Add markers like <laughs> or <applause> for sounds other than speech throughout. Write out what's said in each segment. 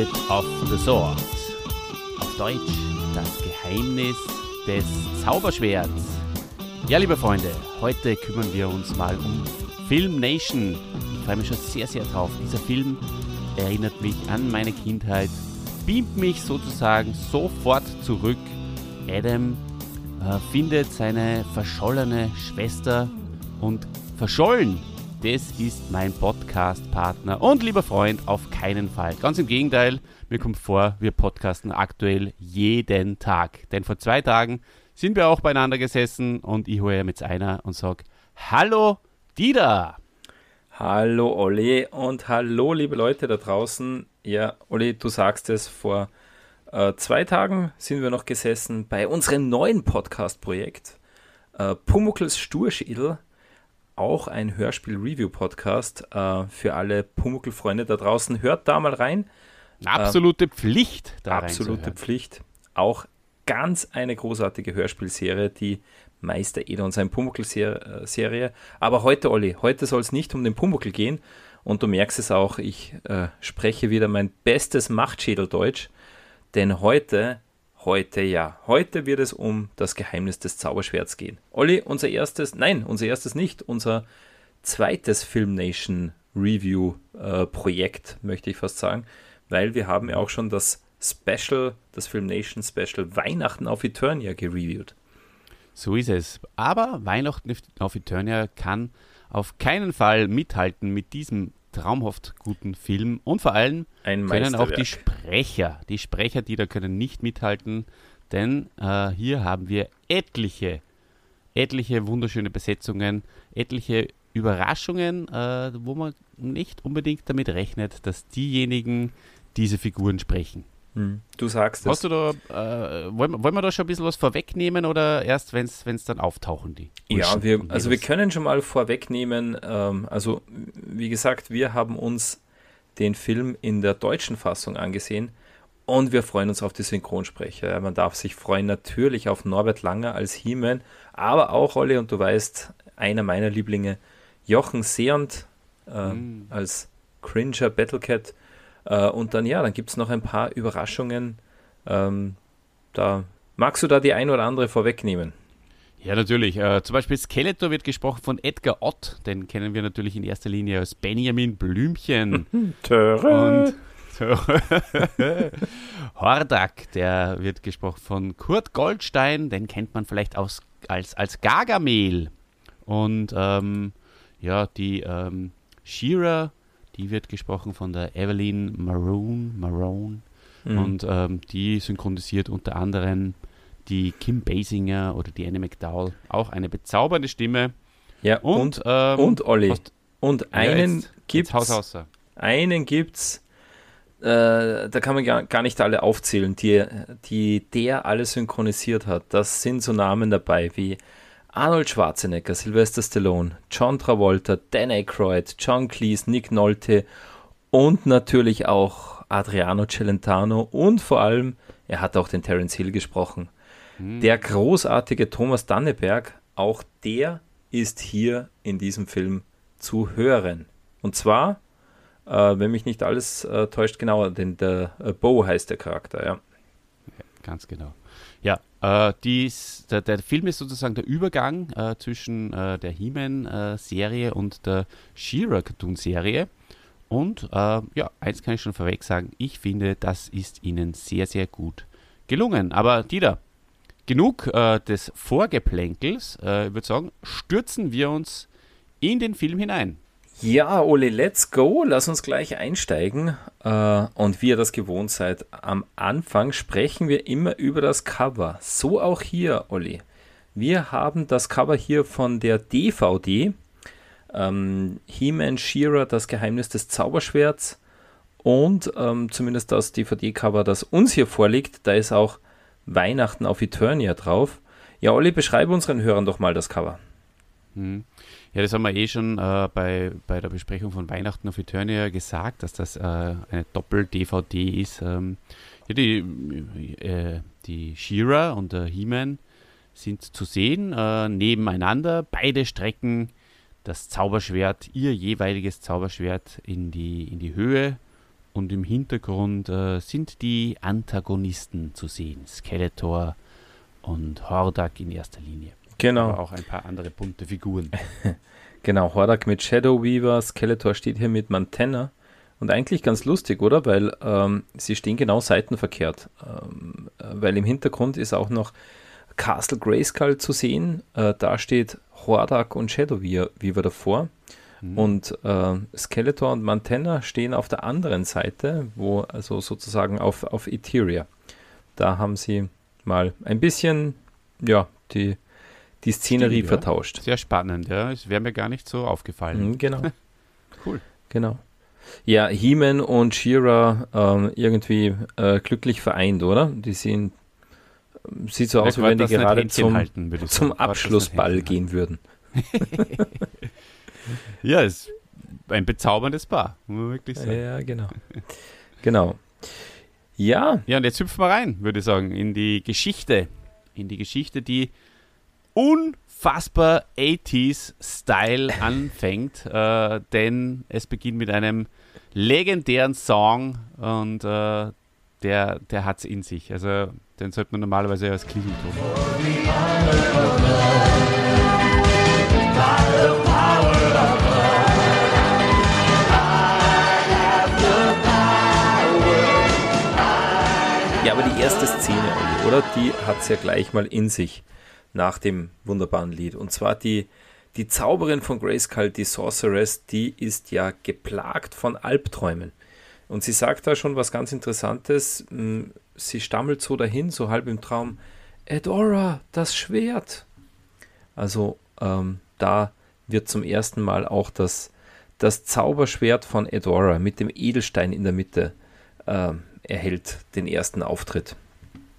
Secret of the Sword. Auf Deutsch das Geheimnis des Zauberschwerts. Ja, liebe Freunde, heute kümmern wir uns mal um Film Nation. Ich freue mich schon sehr, sehr drauf. Dieser Film erinnert mich an meine Kindheit, beamt mich sozusagen sofort zurück. Adam äh, findet seine verschollene Schwester und verschollen das ist mein Podcast-Partner und lieber Freund, auf keinen Fall. Ganz im Gegenteil, mir kommt vor, wir podcasten aktuell jeden Tag. Denn vor zwei Tagen sind wir auch beieinander gesessen und ich hole mit einer und sage, hallo Dieter. Hallo Olli und hallo liebe Leute da draußen. Ja, Olli, du sagst es, vor äh, zwei Tagen sind wir noch gesessen bei unserem neuen Podcast-Projekt. Äh, Pumuckls Sturschädel auch ein Hörspiel-Review-Podcast äh, für alle Pumuckl-Freunde da draußen. Hört da mal rein. Absolute äh, Pflicht. Da absolute Pflicht. Auch ganz eine großartige Hörspielserie, die Meister Eder und sein Pumuckl-Serie. Aber heute, Olli, heute soll es nicht um den Pumuckl gehen. Und du merkst es auch, ich äh, spreche wieder mein bestes Machtschädeldeutsch. Denn heute Heute ja. Heute wird es um das Geheimnis des Zauberschwerts gehen. Olli, unser erstes, nein, unser erstes nicht, unser zweites Film Nation Review äh, Projekt, möchte ich fast sagen, weil wir haben ja auch schon das Special, das Film Nation Special Weihnachten auf Eternia gereviewt. So ist es. Aber Weihnachten auf Eternia kann auf keinen Fall mithalten mit diesem traumhaft guten Film. Und vor allem können auch die Sprecher, die Sprecher, die da können nicht mithalten, denn äh, hier haben wir etliche, etliche wunderschöne Besetzungen, etliche Überraschungen, äh, wo man nicht unbedingt damit rechnet, dass diejenigen diese Figuren sprechen. Hm. Du sagst Hast es. Du da, äh, wollen, wollen wir da schon ein bisschen was vorwegnehmen oder erst, wenn es dann auftauchen, die? Ja, wir, also wir können schon mal vorwegnehmen, ähm, also wie gesagt, wir haben uns den Film in der deutschen Fassung angesehen und wir freuen uns auf die Synchronsprecher. Man darf sich freuen natürlich auf Norbert Langer als He-Man, aber auch, Olli, und du weißt, einer meiner Lieblinge, Jochen Seond äh, mm. als Cringer Battlecat äh, und dann, ja, dann gibt es noch ein paar Überraschungen. Ähm, da magst du da die ein oder andere vorwegnehmen? Ja, natürlich. Äh, zum Beispiel Skeletor wird gesprochen von Edgar Ott. Den kennen wir natürlich in erster Linie als Benjamin Blümchen. <laughs> Und <laughs> Hordak, der wird gesprochen von Kurt Goldstein. Den kennt man vielleicht aus, als, als Gargamel. Und ähm, ja, die ähm, Shira die wird gesprochen von der Evelyn Maroon. Maroon. Mhm. Und ähm, die synchronisiert unter anderem die Kim Basinger oder die Annie McDowell. Auch eine bezaubernde Stimme. Ja, und, und, ähm, und Olli. Hast, und einen ja, gibt es. Einen gibt's. Äh, da kann man gar, gar nicht alle aufzählen, die, die der alle synchronisiert hat. Das sind so Namen dabei wie Arnold Schwarzenegger, Sylvester Stallone, John Travolta, Dan Aykroyd, John Cleese, Nick Nolte und natürlich auch Adriano Celentano und vor allem, er hat auch den Terence Hill gesprochen. Hm. Der großartige Thomas Danneberg, auch der ist hier in diesem Film zu hören. Und zwar, äh, wenn mich nicht alles äh, täuscht, genauer, denn der äh, Bo heißt der Charakter, ja. ja ganz genau. Äh, dies, der, der, Film ist sozusagen der Übergang äh, zwischen äh, der He-Man-Serie äh, und der She-Ra-Cartoon-Serie. Und äh, ja, eins kann ich schon vorweg sagen, ich finde, das ist ihnen sehr, sehr gut gelungen. Aber Dieter, genug äh, des Vorgeplänkels. ich würde sagen, stürzen wir uns in den Film hinein. Ja, Ole, let's go. Lass uns gleich einsteigen. Äh, und wie ihr das gewohnt seid, am Anfang sprechen wir immer über das Cover. So auch hier, Olli. Wir haben das Cover hier von der DVD. Ähm, He-Man Shearer, das Geheimnis des Zauberschwerts. Und ähm, zumindest das DVD-Cover, das uns hier vorliegt, da ist auch Weihnachten auf Eternia drauf. Ja, Olli, beschreibe unseren Hörern doch mal das Cover. Hm. Ja, das haben wir eh schon äh, bei, bei der Besprechung von Weihnachten auf Eternia gesagt, dass das äh, eine Doppel-DVD ist. Ähm, ja, die, äh, die She-Ra und der He-Man sind zu sehen äh, nebeneinander. Beide strecken das Zauberschwert, ihr jeweiliges Zauberschwert in die, in die Höhe und im Hintergrund äh, sind die Antagonisten zu sehen. Skeletor und Hordak in erster Linie. Genau. Aber auch ein paar andere bunte Figuren. <laughs> genau, Hordak mit Shadow Weaver, Skeletor steht hier mit Mantenna. Und eigentlich ganz lustig, oder? Weil ähm, sie stehen genau seitenverkehrt. Ähm, äh, weil im Hintergrund ist auch noch Castle Grayskull zu sehen. Äh, da steht Hordak und Shadow Weaver davor. Mhm. Und äh, Skeletor und Mantenna stehen auf der anderen Seite, wo also sozusagen auf, auf Etheria. Da haben sie mal ein bisschen, ja, die, die Szenerie Stimmt, vertauscht. Ja. Sehr spannend, ja. Es wäre mir gar nicht so aufgefallen. Mhm, genau. <laughs> cool. Genau. Ja, He-Man und She-Ra ähm, irgendwie äh, glücklich vereint, oder? Die sind, sieht so aus, wie wenn die gerade zum, halten, zum Abschlussball gehen würden. <laughs> ja, es ist ein bezauberndes Paar, muss man wirklich sagen. Ja, genau. genau. Ja. Ja, und jetzt hüpfen wir rein, würde ich sagen, in die Geschichte. In die Geschichte, die unfassbar 80s-Style anfängt, äh, denn es beginnt mit einem legendären Song und äh, der, der hat es in sich. Also den sollte man normalerweise als Klingelton. Ja, aber die erste Szene, oder? Die hat es ja gleich mal in sich nach dem wunderbaren Lied. Und zwar die, die Zauberin von Grayskull, die Sorceress, die ist ja geplagt von Albträumen. Und sie sagt da schon was ganz Interessantes. Hm, sie stammelt so dahin, so halb im Traum, Edora, das Schwert. Also ähm, da wird zum ersten Mal auch das, das Zauberschwert von Edora mit dem Edelstein in der Mitte äh, erhält den ersten Auftritt.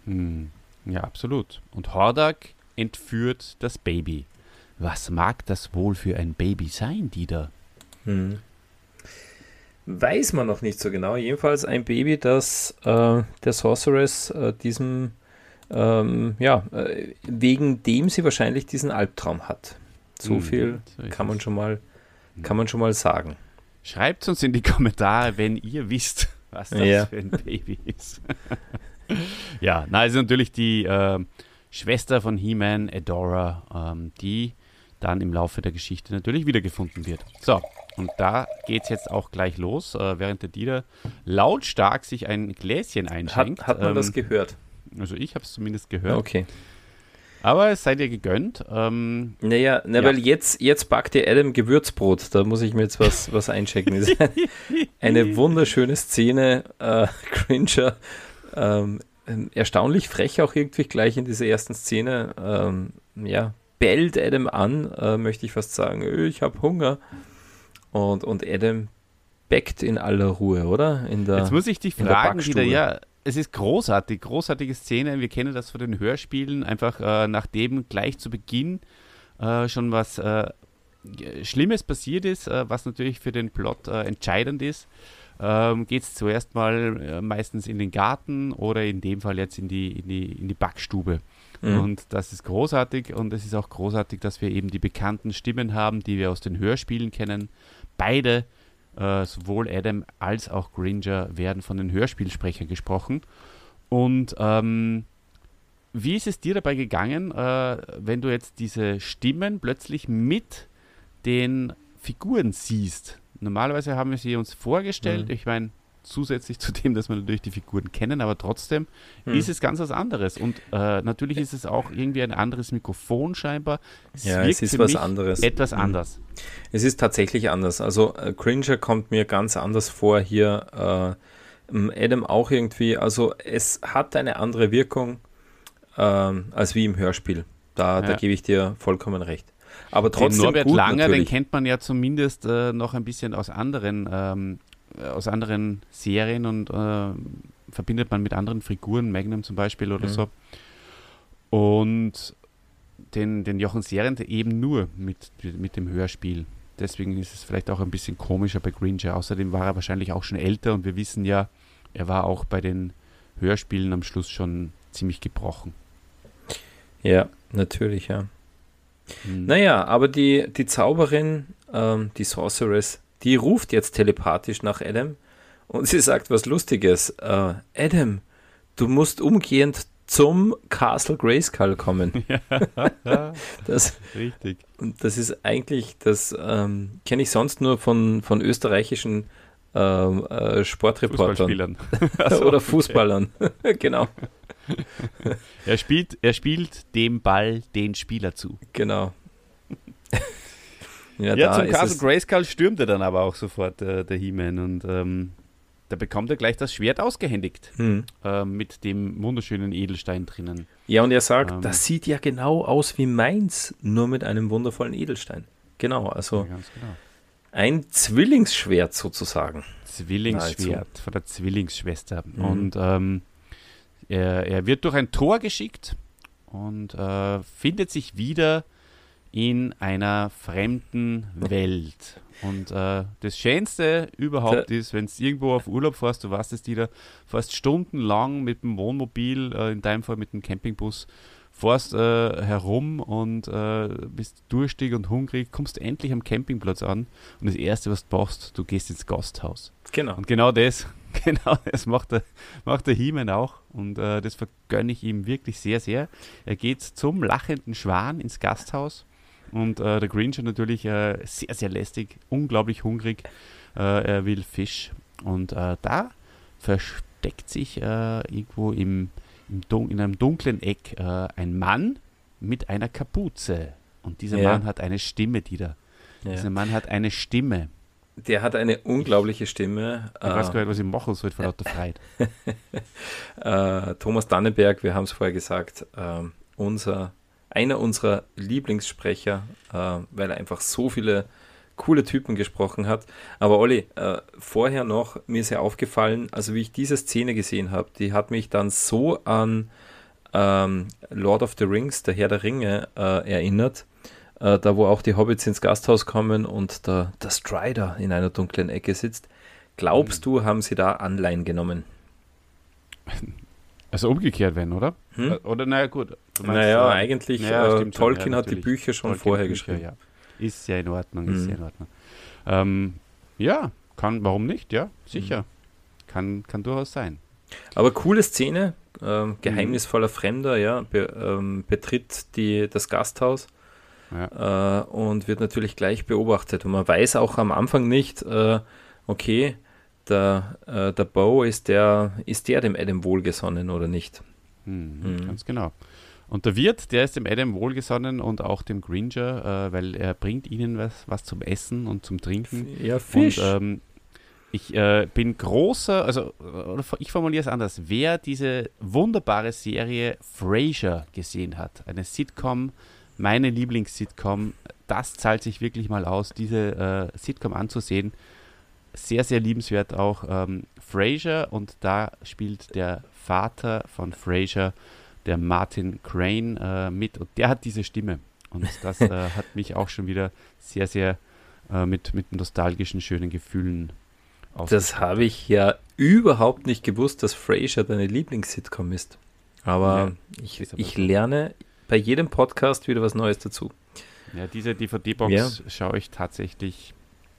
Hm, ja, absolut. Und Hordak entführt das Baby. Was mag das wohl für ein Baby sein, Dieter? Hm. Weiß man noch nicht so genau. Jedenfalls ein Baby, das äh, der Sorceress äh, diesem, ähm, ja, äh, wegen dem sie wahrscheinlich diesen Albtraum hat. So hm, viel so kann man schon mal, kann man schon mal sagen. Schreibt uns in die <laughs> Kommentare, wenn ihr wisst, was das ja. für ein Baby ist. <laughs> ja, na, also natürlich die äh, Schwester von He-Man, Adora, ähm, die dann im Laufe der Geschichte natürlich wiedergefunden wird. So, und da geht es jetzt auch gleich los, äh, während der Dieter lautstark sich ein Gläschen einschenkt. Hat, hat man ähm, das gehört? Also ich habe es zumindest gehört. Okay. Aber es sei dir gegönnt. Ähm, naja, na, ja. weil jetzt, jetzt backt ihr Adam Gewürzbrot. Da muss ich mir jetzt was, was einchecken. <laughs> eine wunderschöne Szene. Äh, Cringer ähm, erstaunlich frech auch irgendwie gleich in dieser ersten Szene. Ähm, ja, bellt Adam an, äh, möchte ich fast sagen. Ich habe Hunger. Und, und Adam backt in aller Ruhe, oder? In der, Jetzt muss ich dich fragen wieder, ja, es ist großartig, großartige Szene. Wir kennen das von den Hörspielen, einfach äh, nachdem gleich zu Beginn äh, schon was äh, Schlimmes passiert ist, äh, was natürlich für den Plot äh, entscheidend ist ähm, geht es zuerst mal äh, meistens in den Garten oder in dem Fall jetzt in die, in die, in die Backstube. Mhm. Und das ist großartig und es ist auch großartig, dass wir eben die bekannten Stimmen haben, die wir aus den Hörspielen kennen. Beide, äh, sowohl Adam als auch Gringer, werden von den Hörspielsprechern gesprochen. Und ähm, wie ist es dir dabei gegangen, äh, wenn du jetzt diese Stimmen plötzlich mit den Figuren siehst? Normalerweise haben wir sie uns vorgestellt. Mhm. Ich meine, zusätzlich zu dem, dass wir natürlich die Figuren kennen, aber trotzdem mhm. ist es ganz was anderes. Und äh, natürlich ist es auch irgendwie ein anderes Mikrofon scheinbar. Es ja, es ist was anderes. Etwas mhm. anders. Es ist tatsächlich anders. Also äh, Cringer kommt mir ganz anders vor hier. Äh, Adam auch irgendwie. Also es hat eine andere Wirkung ähm, als wie im Hörspiel. Da, ja. da gebe ich dir vollkommen recht. Aber trotzdem. Den Norbert gut, Langer, natürlich. den kennt man ja zumindest äh, noch ein bisschen aus anderen, ähm, aus anderen Serien und äh, verbindet man mit anderen Figuren, Magnum zum Beispiel oder mhm. so. Und den, den Jochen Serien eben nur mit, mit dem Hörspiel. Deswegen ist es vielleicht auch ein bisschen komischer bei Gringer. Außerdem war er wahrscheinlich auch schon älter und wir wissen ja, er war auch bei den Hörspielen am Schluss schon ziemlich gebrochen. Ja, natürlich, ja. Mhm. Naja, aber die, die Zauberin, ähm, die Sorceress, die ruft jetzt telepathisch nach Adam Und <laughs> sie sagt was Lustiges. Uh, Adam, du musst umgehend zum Castle Grayskull kommen. Ja, <laughs> <laughs> das, richtig. Und das ist eigentlich, das ähm, kenne ich sonst nur von, von österreichischen ähm, äh, Sportreportern. also, Oder Fußballern. genau. <laughs> er, spielt, er spielt dem Ball den Spieler zu. Genau. <laughs> ja, ja zum Castle Grayskull stürmt er dann aber auch sofort, äh, der He-Man. Und ähm, da bekommt er gleich das Schwert ausgehändigt hm. äh, mit dem wunderschönen Edelstein drinnen. Ja, und er sagt, ähm, das sieht ja genau aus wie meins, nur mit einem wundervollen Edelstein. Genau, also ja, genau. ein Zwillingsschwert sozusagen. Zwillingsschwert also. von der Zwillingsschwester. Mhm. Und ähm, er, er, wird durch ein Tor geschickt und äh, findet sich wieder in einer fremden Welt. Und äh, das Schönste überhaupt ist, wenn du irgendwo auf Urlaub fährst, du weißt es, die da fährst stundenlang mit dem Wohnmobil, äh, in deinem Fall mit dem Campingbus, fährst äh, herum und äh, bist durstig und hungrig, kommst endlich am Campingplatz an und das Erste, was du machst, du gehst ins Gasthaus. Genau. Und genau das, <laughs> genau das macht der, macht der He-Man auch und äh, das vergönne ich ihm wirklich sehr, sehr. Er geht zum lachenden Schwan ins Gasthaus und äh, der Grinch natürlich äh, sehr, sehr lästig, unglaublich hungrig. Äh, er will Fisch. Und äh, da versteckt sich äh, irgendwo im, im in einem dunklen Eck ein Mann mit einer Kapuze. Und dieser ja. Mann hat eine Stimme, die da. Ja. Dieser Mann hat eine Stimme. Der hat eine unglaubliche Stimme. Ich weiß gar nicht, was ich machen soll vor lauter Freude. <laughs> Thomas Dannenberg, wir haben es vorher gesagt, unser einer unserer Lieblingssprecher, äh, weil er einfach so viele coole Typen gesprochen hat. Aber Olli, äh, vorher noch, mir ist ja aufgefallen, also wie ich diese Szene gesehen habe, die hat mich dann so an ähm, Lord of the Rings, der Herr der Ringe, äh, erinnert. Äh, da wo auch die Hobbits ins Gasthaus kommen und der, der Strider in einer dunklen Ecke sitzt. Glaubst mhm. du, haben sie da Anleihen genommen? <laughs> Also umgekehrt wenn, oder? Hm? Äh, oder naja, gut. Meinst, naja, äh, eigentlich, naja, äh, Tolkien ja, hat die Bücher schon Tolkien vorher Bücher, geschrieben. Ja. Ist ja in Ordnung, ist ja in Ordnung. Ähm, ja, kann, warum nicht, ja, sicher. Mhm. Kann, kann durchaus sein. Aber coole Szene, ähm, geheimnisvoller Fremder, ja, be, ähm, betritt die, das Gasthaus ja. äh, und wird natürlich gleich beobachtet. Und man weiß auch am Anfang nicht, äh, okay, der, äh, der Bo, ist der, ist der dem Adam wohlgesonnen oder nicht? Hm, mhm. Ganz genau. Und der Wirt, der ist dem Adam wohlgesonnen und auch dem Gringer, äh, weil er bringt ihnen was, was zum Essen und zum Trinken. Ja, Fisch. Und, ähm, ich äh, bin großer, also ich formuliere es anders. Wer diese wunderbare Serie Frasier gesehen hat, eine Sitcom, meine Lieblings-Sitcom, das zahlt sich wirklich mal aus, diese äh, Sitcom anzusehen sehr, sehr liebenswert auch ähm, Frasier und da spielt der Vater von Frasier, der Martin Crane, äh, mit und der hat diese Stimme. Und das äh, <laughs> hat mich auch schon wieder sehr, sehr äh, mit, mit nostalgischen, schönen Gefühlen Das habe ich ja überhaupt nicht gewusst, dass Frasier deine Lieblings-Sitcom ist. Aber ja, ich, ich lerne bei jedem Podcast wieder was Neues dazu. Ja, diese DVD-Box ja. schaue ich tatsächlich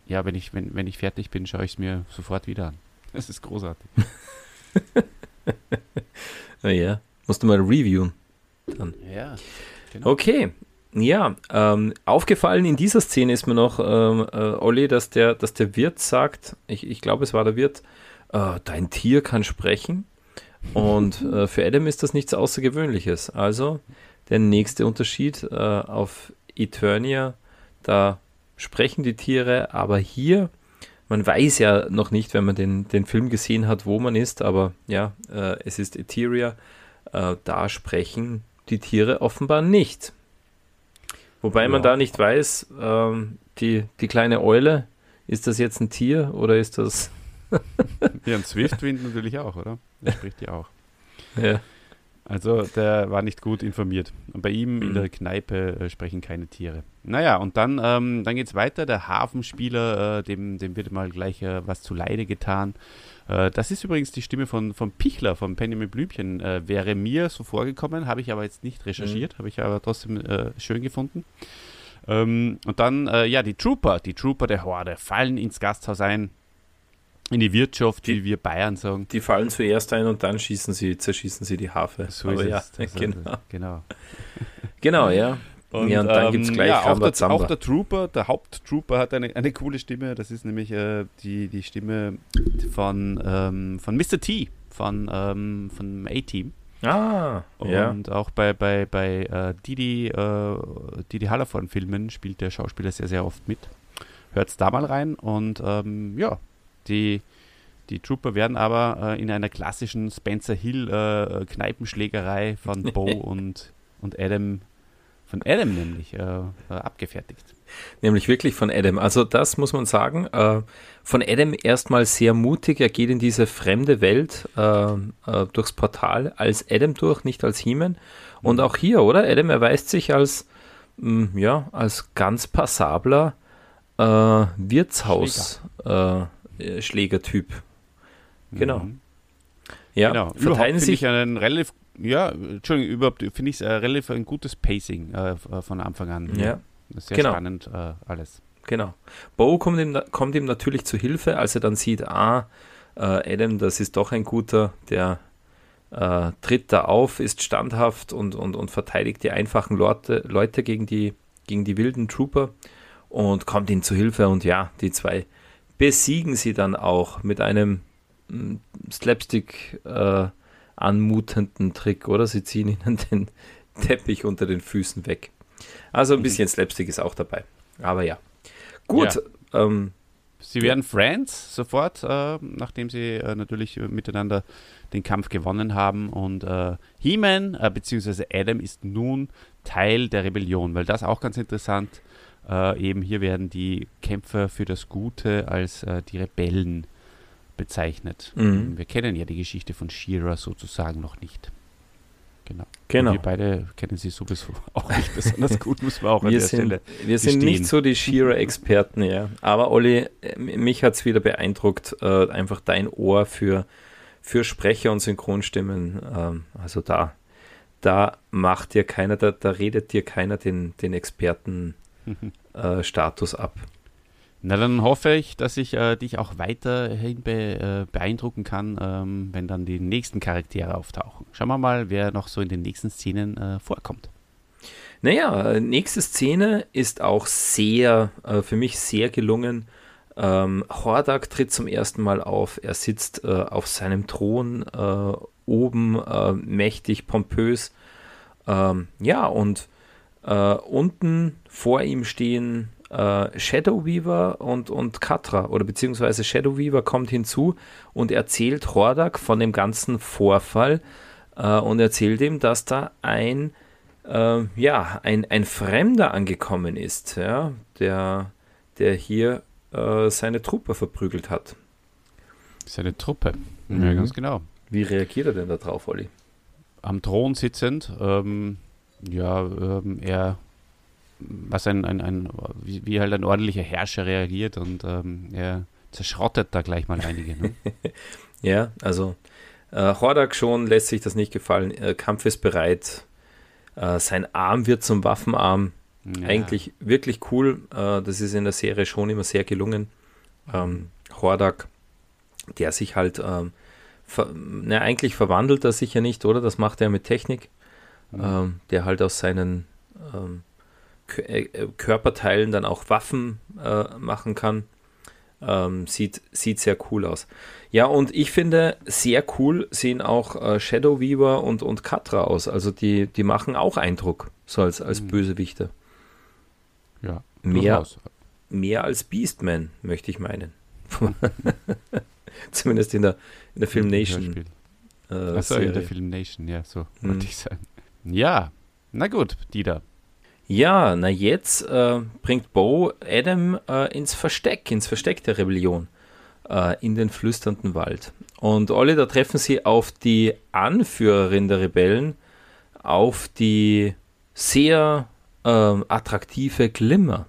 ja, wenn ich, wenn, wenn ich fertig bin, schaue ich es mir sofort wieder an. <laughs> Das ist großartig. <laughs> naja, musst du mal reviewen. Dann. Ja. Genau. Okay. Ja, ähm, aufgefallen in dieser Szene ist mir noch, ähm, äh, Olli, dass der, dass der Wirt sagt, ich, ich glaube, es war der Wirt, äh, dein Tier kann sprechen. Und äh, für Adam ist das nichts Außergewöhnliches. Also der nächste Unterschied äh, auf Eternia, da sprechen die Tiere, aber hier, man weiß ja noch nicht, wenn man den, den Film gesehen hat, wo man ist, aber ja, äh, es ist Etheria, äh, da sprechen die Tiere offenbar nicht. Wobei ja. man da nicht weiß, ähm, die, die kleine Eule, ist das jetzt ein Tier oder ist das. ja, ein <laughs> Swiftwind natürlich auch, oder? Der spricht ja auch. Ja. Also der war nicht gut informiert. Und bei ihm mhm. in der Kneipe äh, sprechen keine Tiere. Naja, und dann, ähm, dann geht es weiter. Der Hafenspieler, äh, dem, dem wird mal gleich äh, was zu Leide getan. Äh, das ist übrigens die Stimme von, von Pichler, von Penny mit Blümchen. Äh, wäre mir so vorgekommen, habe ich aber jetzt nicht recherchiert, mhm. habe ich aber trotzdem äh, schön gefunden. Ähm, und dann, ja, die Trooper, die Trooper der Horde fallen ins Gasthaus ein in die Wirtschaft, die, wie wir Bayern sagen. Die fallen zuerst ein und dann schießen sie, zerschießen sie die Harfe. So Aber ist ja, es. Also, genau. genau. Genau, ja. Und, ja, und dann ähm, gibt es gleich ja, auch, der, auch der Trooper, der Haupttrooper hat eine, eine coole Stimme. Das ist nämlich äh, die, die Stimme von, ähm, von Mr. T, von, ähm, von A-Team. Ah, und ja. auch bei, bei, bei äh, Didi, äh, Didi Hallervorn-Filmen spielt der Schauspieler sehr, sehr oft mit. Hört es da mal rein und ähm, ja, die, die Trooper werden aber äh, in einer klassischen Spencer Hill äh, Kneipenschlägerei von <laughs> Bo und, und Adam von Adam nämlich äh, abgefertigt. Nämlich wirklich von Adam. Also das muss man sagen. Äh, von Adam erstmal sehr mutig. Er geht in diese fremde Welt äh, äh durchs Portal als Adam durch, nicht als He-Man. Und auch hier, oder? Adam erweist sich als, mh, mm, ja, als ganz passabler äh, Wirtshaus-Schlägertyp. Genau. Mhm. Ja, genau. verteilen sich einen relativ ja, Entschuldigung, überhaupt finde ich es äh, relativ ein gutes Pacing äh, äh von Anfang an. Ja. Sehr genau. spannend äh, alles. Genau. Bo kommt ihm, kommt ihm natürlich zu Hilfe, als er dann sieht, ah, äh, Adam, das ist doch ein guter, der äh, tritt da auf, ist standhaft und, und, und verteidigt die einfachen Leute, Leute gegen, die, gegen die wilden Trooper und kommt ihm zu Hilfe und ja, die zwei besiegen sie dann auch mit einem mm, Slapstick äh, anmutenden Trick, oder? Sie ziehen ihnen <laughs> den Teppich unter den Füßen weg. Also ein mhm. bisschen Slapstick ist auch dabei. Aber ja. Gut. Ja. Ähm, sie werden Friends sofort, äh, nachdem sie äh, natürlich miteinander den Kampf gewonnen haben. Und äh, He-Man äh, bzw. Adam ist nun Teil der Rebellion, weil das auch ganz interessant. Äh, eben hier werden die Kämpfer für das Gute als äh, die Rebellen bezeichnet. Mhm. Wir kennen ja die Geschichte von Shira sozusagen noch nicht. Genau. genau. wir beide kennen sie sowieso <laughs> auch nicht besonders gut, muss man auch wir sind, Stelle Wir sind nicht so die Shira-Experten, ja. Aber Olli, mich hat es wieder beeindruckt, äh, einfach dein Ohr für, für Sprecher und Synchronstimmen. Ähm, also da, da macht dir keiner, da, da redet dir keiner den, den Experten-Status <laughs> äh, ab. Na, dann hoffe ich, dass ich äh, dich auch weiterhin be, äh, beeindrucken kann, ähm, wenn dann die nächsten Charaktere auftauchen. Schauen wir mal, wer noch so in den nächsten Szenen äh, vorkommt. Naja, nächste Szene ist auch sehr, äh, für mich sehr gelungen. Ähm, Hordak tritt zum ersten Mal auf. Er sitzt äh, auf seinem Thron äh, oben, mächtig, pompös. Ähm, ja, und unten vor ihm stehen äh, Shadow Weaver und, und Katra oder beziehungsweise Shadow Weaver kommt hinzu und erzählt Hordak von dem ganzen Vorfall äh, und erzählt ihm, dass da ein, ja, ein, ein Fremder angekommen ist, ja, der, der hier seine Truppe verprügelt hat. Seine Truppe, mhm. ja, ganz genau. Wie reagiert er denn darauf, Olli? Am Thron sitzend, ähm, ja, ähm, er was ein, ein, ein wie, wie, halt ein ordentlicher Herrscher reagiert und ähm, er zerschrottet da gleich mal einige. Ne? <laughs> ja, also äh, Hordak schon lässt sich das nicht gefallen. Äh, Kampf ist bereit. Äh, sein Arm wird zum Waffenarm. Ja. Eigentlich wirklich cool. Äh, das ist in der Serie schon immer sehr gelungen. Ähm, Hordak, der sich halt, ähm, ver na, eigentlich verwandelt er sich ja nicht, oder? Das macht er mit Technik. Mhm. Ähm, der halt aus seinen ähm, äh, äh, Körperteilen dann auch Waffen äh, machen kann. Ähm, sieht, sieht sehr cool aus. Ja, und ich finde, sehr cool sehen auch äh, Shadow Weaver und, und Katra aus. Also die, die machen auch Eindruck, so als, als mhm. Bösewichte. Ja, mehr, mehr als Beastman, möchte ich meinen. <laughs> Zumindest in der, in der Film Nation. Äh, Achso, in der Film Nation, ja, so mhm. wollte ich sagen. Ja, na gut, Dieter. Ja, na jetzt äh, bringt Bo Adam äh, ins Versteck, ins Versteck der Rebellion, äh, in den flüsternden Wald. Und alle, da treffen sie auf die Anführerin der Rebellen, auf die sehr ähm, attraktive Glimmer.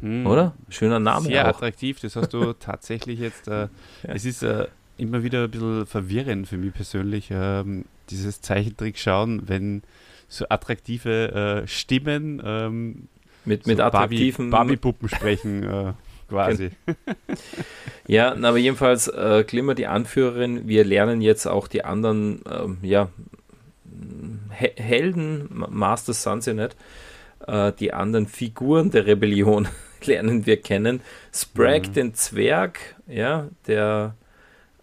Hm. Oder? Schöner Name. Sehr auch. attraktiv, das hast du <laughs> tatsächlich jetzt. Äh, ja. Es ist äh, immer wieder ein bisschen verwirrend für mich persönlich, ähm, dieses Zeichentrick schauen, wenn so attraktive äh, Stimmen ähm, mit, mit so attraktiven Barbie-Puppen sprechen. Äh. <laughs> quasi. ja, aber jedenfalls äh, Glimmer die Anführerin. Wir lernen jetzt auch die anderen, ähm, ja, He Helden, Master Sons ja nicht, äh, die anderen Figuren der Rebellion <laughs> lernen wir kennen. Spragg, mhm. den Zwerg, ja, der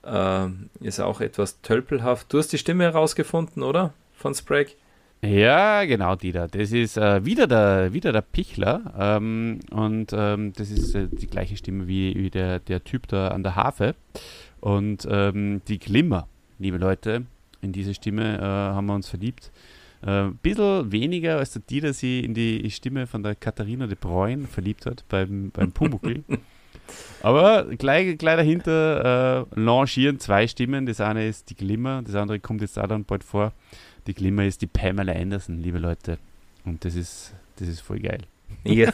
äh, ist auch etwas tölpelhaft. Du hast die Stimme herausgefunden, oder? Von Spragg? Ja, genau, die da. Das ist äh, wieder, der, wieder der Pichler. Ähm, und ähm, das ist äh, die gleiche Stimme wie, wie der, der Typ da an der Harfe. Und ähm, die Glimmer, liebe Leute, in diese Stimme äh, haben wir uns verliebt. Ein äh, bisschen weniger als der Dieter sie in die Stimme von der Katharina de Bruyne verliebt hat beim, beim Pumuckl. <laughs> Aber gleich, gleich dahinter äh, launchieren zwei Stimmen. Das eine ist die Glimmer, das andere kommt jetzt auch dann bald vor. Die Glimmer ist die Pamela Anderson, liebe Leute. Und das ist, das ist voll geil. Ja.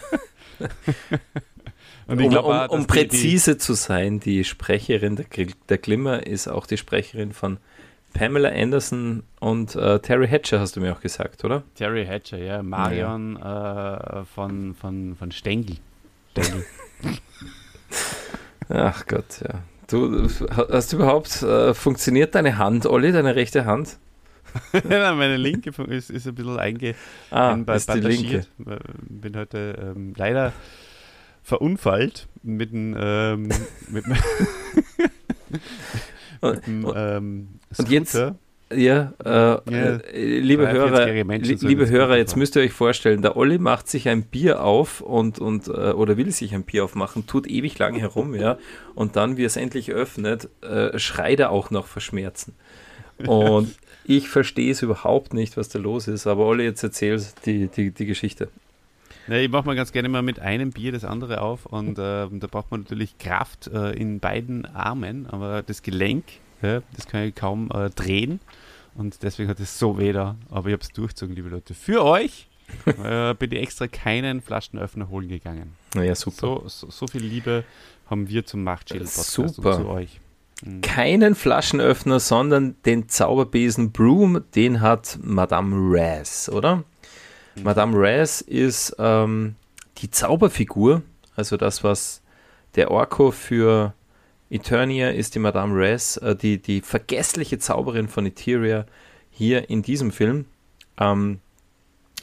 <laughs> Und um, glaub, um, um präzise die, zu sein, die Sprecherin der, der Glimmer ist auch die Sprecherin von Pamela Anderson und äh, Terry Hatcher, hast du mir auch gesagt, oder? Terry Hatcher, ja. Marion ja. Äh, von, von, von Stengel. <laughs> Stengel. Ach Gott, ja. Du hast du überhaupt, äh, funktioniert deine Hand, Olli, deine rechte Hand? <laughs> ja, meine linke ist, ist ein bisschen einge ah, ist die linke. Bin heute ähm, leider verunfallt mit einem ähm, mit, <laughs> <laughs> und, ähm, und jetzt, ja, äh, ja, äh, liebe Hörer, li liebe Hörer, jetzt müsst ihr euch vorstellen, der Olli macht sich ein Bier auf und, und äh, oder will sich ein Bier aufmachen, tut ewig lange herum, ja, und dann, wie es endlich öffnet, äh, schreit er auch noch verschmerzen. Und <laughs> ich verstehe es überhaupt nicht, was da los ist, aber Olli, jetzt erzähl die, die, die Geschichte. Ja, ich mache mal ganz gerne mal mit einem Bier das andere auf und äh, da braucht man natürlich Kraft äh, in beiden Armen, aber das Gelenk, ja, das kann ich kaum äh, drehen und deswegen hat es so weh da. Aber ich habe es durchgezogen, liebe Leute. Für euch <laughs> äh, bin ich extra keinen Flaschenöffner holen gegangen. Naja, super. So, so, so, viel Liebe haben wir zum Machtschädel-Podcast super. zu euch. Mhm. Keinen Flaschenöffner, sondern den Zauberbesen Broom, den hat Madame Raz, oder? Madame Raz ist ähm, die Zauberfigur, also das, was der Orko für Eternia ist die Madame Raz, äh, die, die vergessliche Zauberin von Eteria hier in diesem Film. Ähm,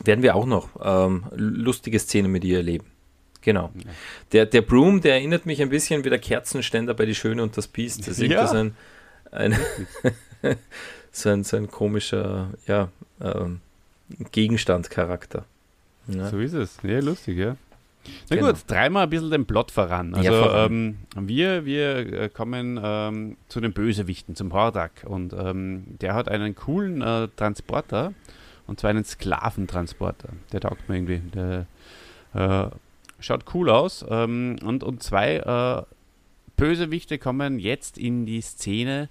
werden wir auch noch ähm, lustige Szenen mit ihr erleben. Genau. Ja. Der, der Broom, der erinnert mich ein bisschen wie der Kerzenständer bei Die Schöne und das Biest. Das ist ja. so ein, ein, <laughs> so, ein, so ein komischer, ja, ähm, Gegenstandcharakter. Ja. So ist es. Ja, lustig, ja. Na genau. gut, dreimal ein bisschen den Plot voran. Also ja, ähm, wir, wir äh, kommen ähm, zu den Bösewichten, zum Hordak. Und ähm, der hat einen coolen äh, Transporter, und zwar einen Sklaventransporter. Der taugt mir irgendwie. Der äh, schaut cool aus. Ähm, und, und zwei äh, Bösewichte kommen jetzt in die Szene,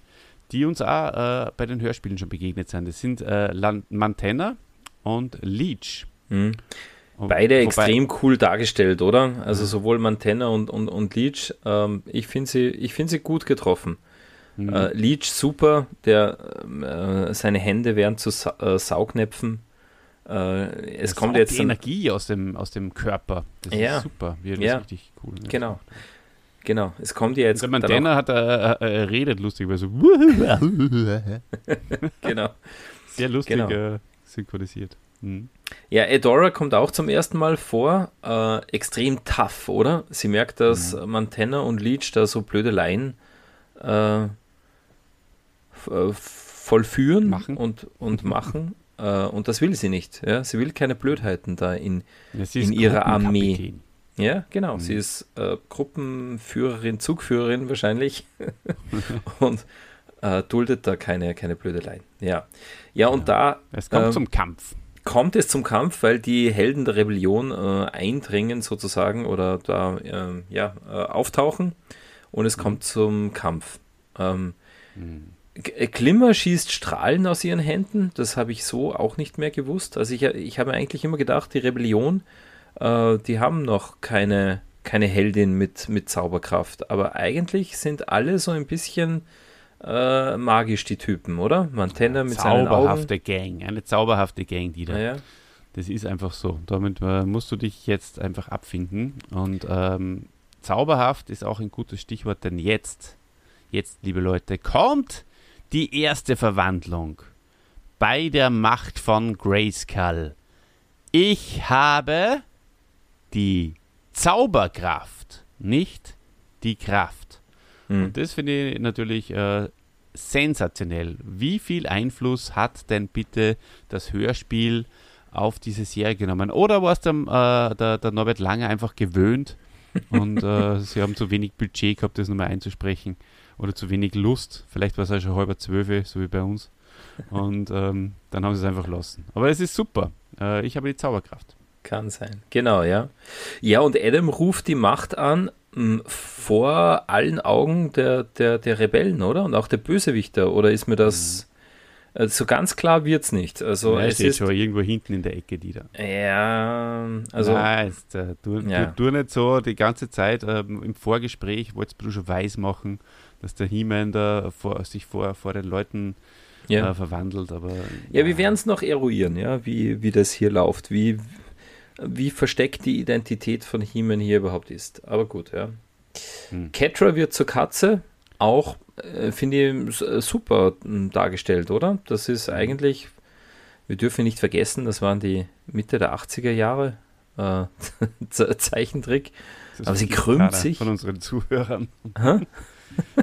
die uns auch äh, bei den Hörspielen schon begegnet sind. Das sind äh, Mantenna, und Leech. Mhm. Beide Wobei, extrem cool dargestellt, oder? Also sowohl Mantenna und, und, und Leech. Ähm, ich finde sie, find sie gut getroffen. Mhm. Äh, Leech super, der äh, seine Hände werden zu Sa äh, Saugnäpfen. Äh, es kommt jetzt die Energie aus dem, aus dem Körper. Das ja. ist super. Wie ja. richtig cool. Genau. Genau, es kommt ja jetzt. Der Mantenna hat er, äh, er redet lustig, weil so. <laughs> <laughs> genau. Sehr lustig. Genau. Äh, synchronisiert. Mhm. Ja, Edora kommt auch zum ersten Mal vor. Äh, extrem tough, oder? Sie merkt, dass mhm. Mantenna und Leech da so blöde Laien äh, äh vollführen machen. und, und <laughs> machen. Äh, und das will sie nicht. Ja? Sie will keine Blödheiten da in, ja, in ihrer Armee. Ja, genau. Mhm. Sie ist äh, Gruppenführerin, Zugführerin wahrscheinlich. <laughs> und äh, duldet da keine, keine Blödeleien. Ja. Ja, und ja. da. Es kommt äh, zum Kampf. Kommt es zum Kampf, weil die Helden der Rebellion äh, eindringen sozusagen oder da ähm, ja, äh, auftauchen und es mhm. kommt zum Kampf. Ähm, mhm. Glimmer schießt Strahlen aus ihren Händen, das habe ich so auch nicht mehr gewusst. Also ich, ich habe eigentlich immer gedacht, die Rebellion, äh, die haben noch keine, keine Heldin mit, mit Zauberkraft. Aber eigentlich sind alle so ein bisschen äh, magisch, die Typen, oder? Mantenna mit seinen Zauberhafte Gang, eine zauberhafte Gang, die da. Ja. Das ist einfach so. Damit äh, musst du dich jetzt einfach abfinden. Und ähm, zauberhaft ist auch ein gutes Stichwort, denn jetzt, jetzt, liebe Leute, kommt die erste Verwandlung bei der Macht von Grayskull. Ich habe die Zauberkraft, nicht die Kraft. Mhm. Und das finde ich natürlich äh, sensationell. Wie viel Einfluss hat denn bitte das Hörspiel auf diese Serie genommen? Oder war es der, äh, der, der, Norbert Lange einfach gewöhnt und äh, <laughs> sie haben zu wenig Budget gehabt, das nochmal einzusprechen? Oder zu wenig Lust? Vielleicht war es auch schon halber zwölf, so wie bei uns. Und ähm, dann haben sie es einfach lassen. Aber es ist super. Äh, ich habe die Zauberkraft. Kann sein. Genau, ja. Ja, und Adam ruft die Macht an vor allen Augen der, der, der Rebellen, oder? Und auch der Bösewichter. Oder ist mir das. Mhm. Äh, so ganz klar wird es nicht. Also ja, es ist schon irgendwo hinten in der Ecke, die da. Ja, also. Nein, ist, äh, tu, ja. tu, tu, nicht so die ganze Zeit ähm, im Vorgespräch, wolltest du schon weiß machen, dass der He-Man da vor, sich vor, vor den Leuten ja. äh, verwandelt. Aber, ja, ja wir werden es noch eruieren, ja, wie, wie das hier läuft, wie, wie versteckt die Identität von He-Man hier überhaupt ist. Aber gut, ja. Hm. Catra wird zur Katze, auch äh, finde ich äh, super hm, dargestellt, oder? Das ist hm. eigentlich, wir dürfen nicht vergessen, das waren die Mitte der 80er Jahre äh, <laughs> Zeichentrick. Aber sie krümmt sich. Von unseren Zuhörern.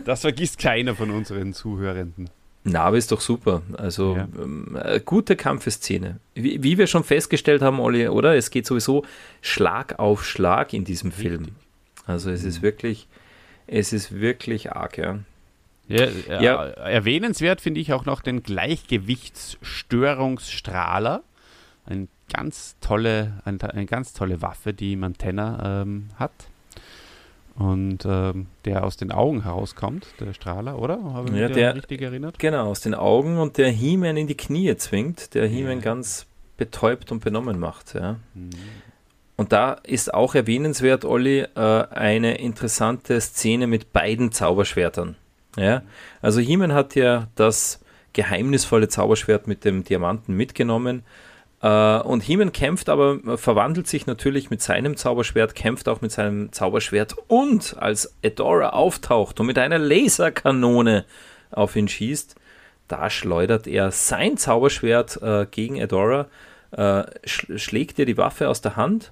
das vergisst keiner von unseren Zuhörenden. Na, aber ist doch super. Also ja. ähm, äh, gute Kampfeszene. Wie, wie, wir schon festgestellt haben, Olli, oder? Es geht sowieso Schlag auf Schlag in diesem Richtig. Film. Also es mhm. ist wirklich, es ist wirklich arg, ja. Ja, ja. Erwähnenswert finde ich auch noch den Gleichgewichtsstörungsstrahler. Eine ganz tolle, eine, eine ganz tolle Waffe, die Mantenna ähm, hat und ähm, der aus den Augen herauskommt, der Strahler, oder? Habe ich ja, mich der, richtig erinnert? Genau, aus den Augen und der He-Man in die Knie zwingt, der He-Man ja. ganz betäubt und benommen macht. Ja. Mhm. Und da ist auch erwähnenswert, Olli, äh, eine interessante Szene mit beiden Zauberschwertern. Ja? Also He-Man hat ja das geheimnisvolle Zauberschwert mit dem Diamanten mitgenommen und Heeman kämpft aber, verwandelt sich natürlich mit seinem Zauberschwert, kämpft auch mit seinem Zauberschwert und als Adora auftaucht und mit einer Laserkanone auf ihn schießt, da schleudert er sein Zauberschwert uh, gegen Adora, uh, sch schlägt ihr die Waffe aus der Hand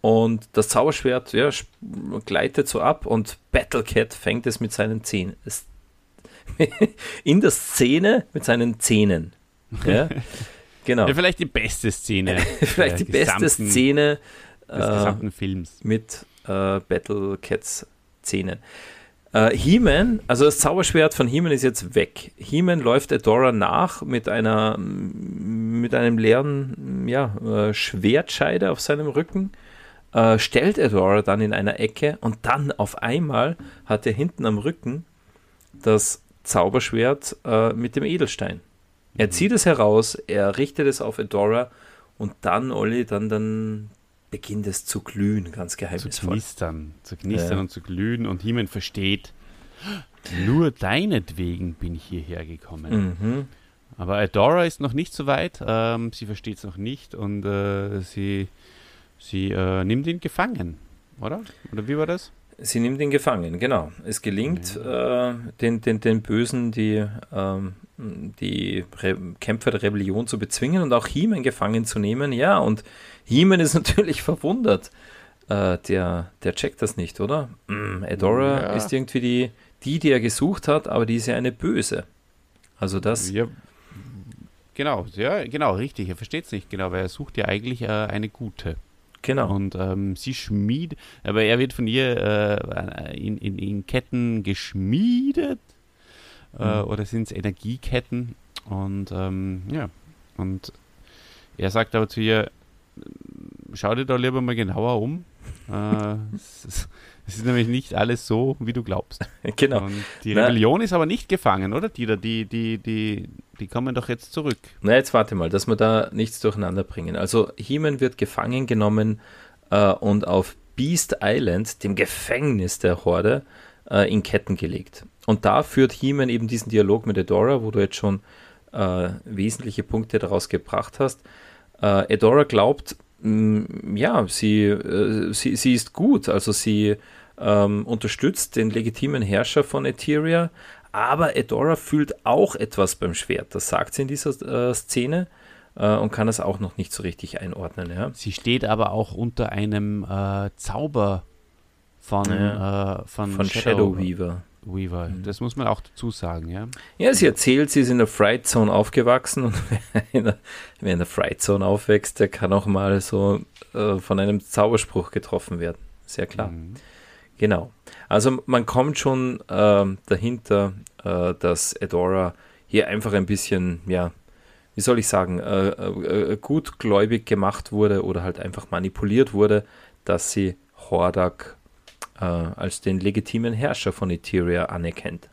und das Zauberschwert ja, gleitet so ab und Battlecat fängt es mit seinen Zähnen <laughs> in der Szene mit seinen Zähnen. Ja. <laughs> Genau. Ja, vielleicht die beste Szene. <laughs> vielleicht die beste Szene des äh, gesamten Films. Mit äh, Battle Cats Szenen. Äh, He-Man, also das Zauberschwert von He-Man ist jetzt weg. He-Man läuft Adora nach mit einer mit einem leeren ja, äh, Schwertscheide auf seinem Rücken, äh, stellt Adora dann in einer Ecke und dann auf einmal hat er hinten am Rücken das Zauberschwert äh, mit dem Edelstein. Er zieht es heraus, er richtet es auf Adora und dann, Olli, dann, dann beginnt es zu glühen, ganz geheimnisvoll. Zu knistern, zu knistern ja. und zu glühen und Himen versteht, nur deinetwegen bin ich hierher gekommen. Mhm. Aber Adora ist noch nicht so weit, ähm, sie versteht es noch nicht und äh, sie, sie äh, nimmt ihn gefangen, oder? Oder wie war das? Sie nimmt ihn gefangen, genau. Es gelingt ja. äh, den, den, den Bösen, die ähm, die Re Kämpfer der Rebellion zu bezwingen und auch Heeman gefangen zu nehmen. Ja, und Heeman ist <laughs> natürlich verwundert. Äh, der, der checkt das nicht, oder? Mm, Adora ja. ist irgendwie die, die, die er gesucht hat, aber die ist ja eine Böse. Also das. Ja, genau, ja, genau, richtig. Er versteht es nicht genau, weil er sucht ja eigentlich äh, eine gute. Genau. Und ähm, sie schmiedet, aber er wird von ihr äh, in, in, in Ketten geschmiedet äh, mhm. oder sind es Energieketten? Und ähm, ja, und er sagt aber zu ihr, schau dir da lieber mal genauer um. äh, <laughs> es, ist, es, ist, nämlich nicht alles so, wie du glaubst. <laughs> Genau. Und die Rebellion Na, ist aber nicht gefangen, oder? Die, die, die, die, die kommen doch jetzt zurück. Na, jetzt warte mal, dass wir da nichts durcheinander bringen. Also, Heeman wird gefangen genommen äh, und auf Beast Island, dem Gefängnis der Horde, äh, in Ketten gelegt. Und da führt He-Man eben diesen Dialog mit Adora, wo du jetzt schon äh, wesentliche Punkte daraus gebracht hast. Äh, Adora glaubt, mh, mm, ja, sie, äh, sie, sie ist gut, also sie ähm, unterstützt den legitimen Herrscher von Etheria, aber Edora fühlt auch etwas beim Schwert. Das sagt sie in dieser äh, Szene äh, und kann das auch noch nicht so richtig einordnen. Ja. Sie steht aber auch unter einem äh, Zauber von, ja, äh, von, von Shadow, Shadow Weaver. Weaver. Mhm. Das muss man auch dazu sagen, ja. Ja, sie erzählt, sie ist in der Fright Zone aufgewachsen und <laughs> wer in der, Fright Zone aufwächst, der kann auch mal so äh, von einem Zauberspruch getroffen werden. Sehr klar. Mhm. Genau. Also man kommt schon äh, dahinter, dass Edora hier einfach ein bisschen, ja, wie soll ich sagen, äh, äh, gutgläubig gemacht wurde oder halt einfach manipuliert wurde, dass sie Hordak äh, als den legitimen Herrscher von Etheria anerkennt.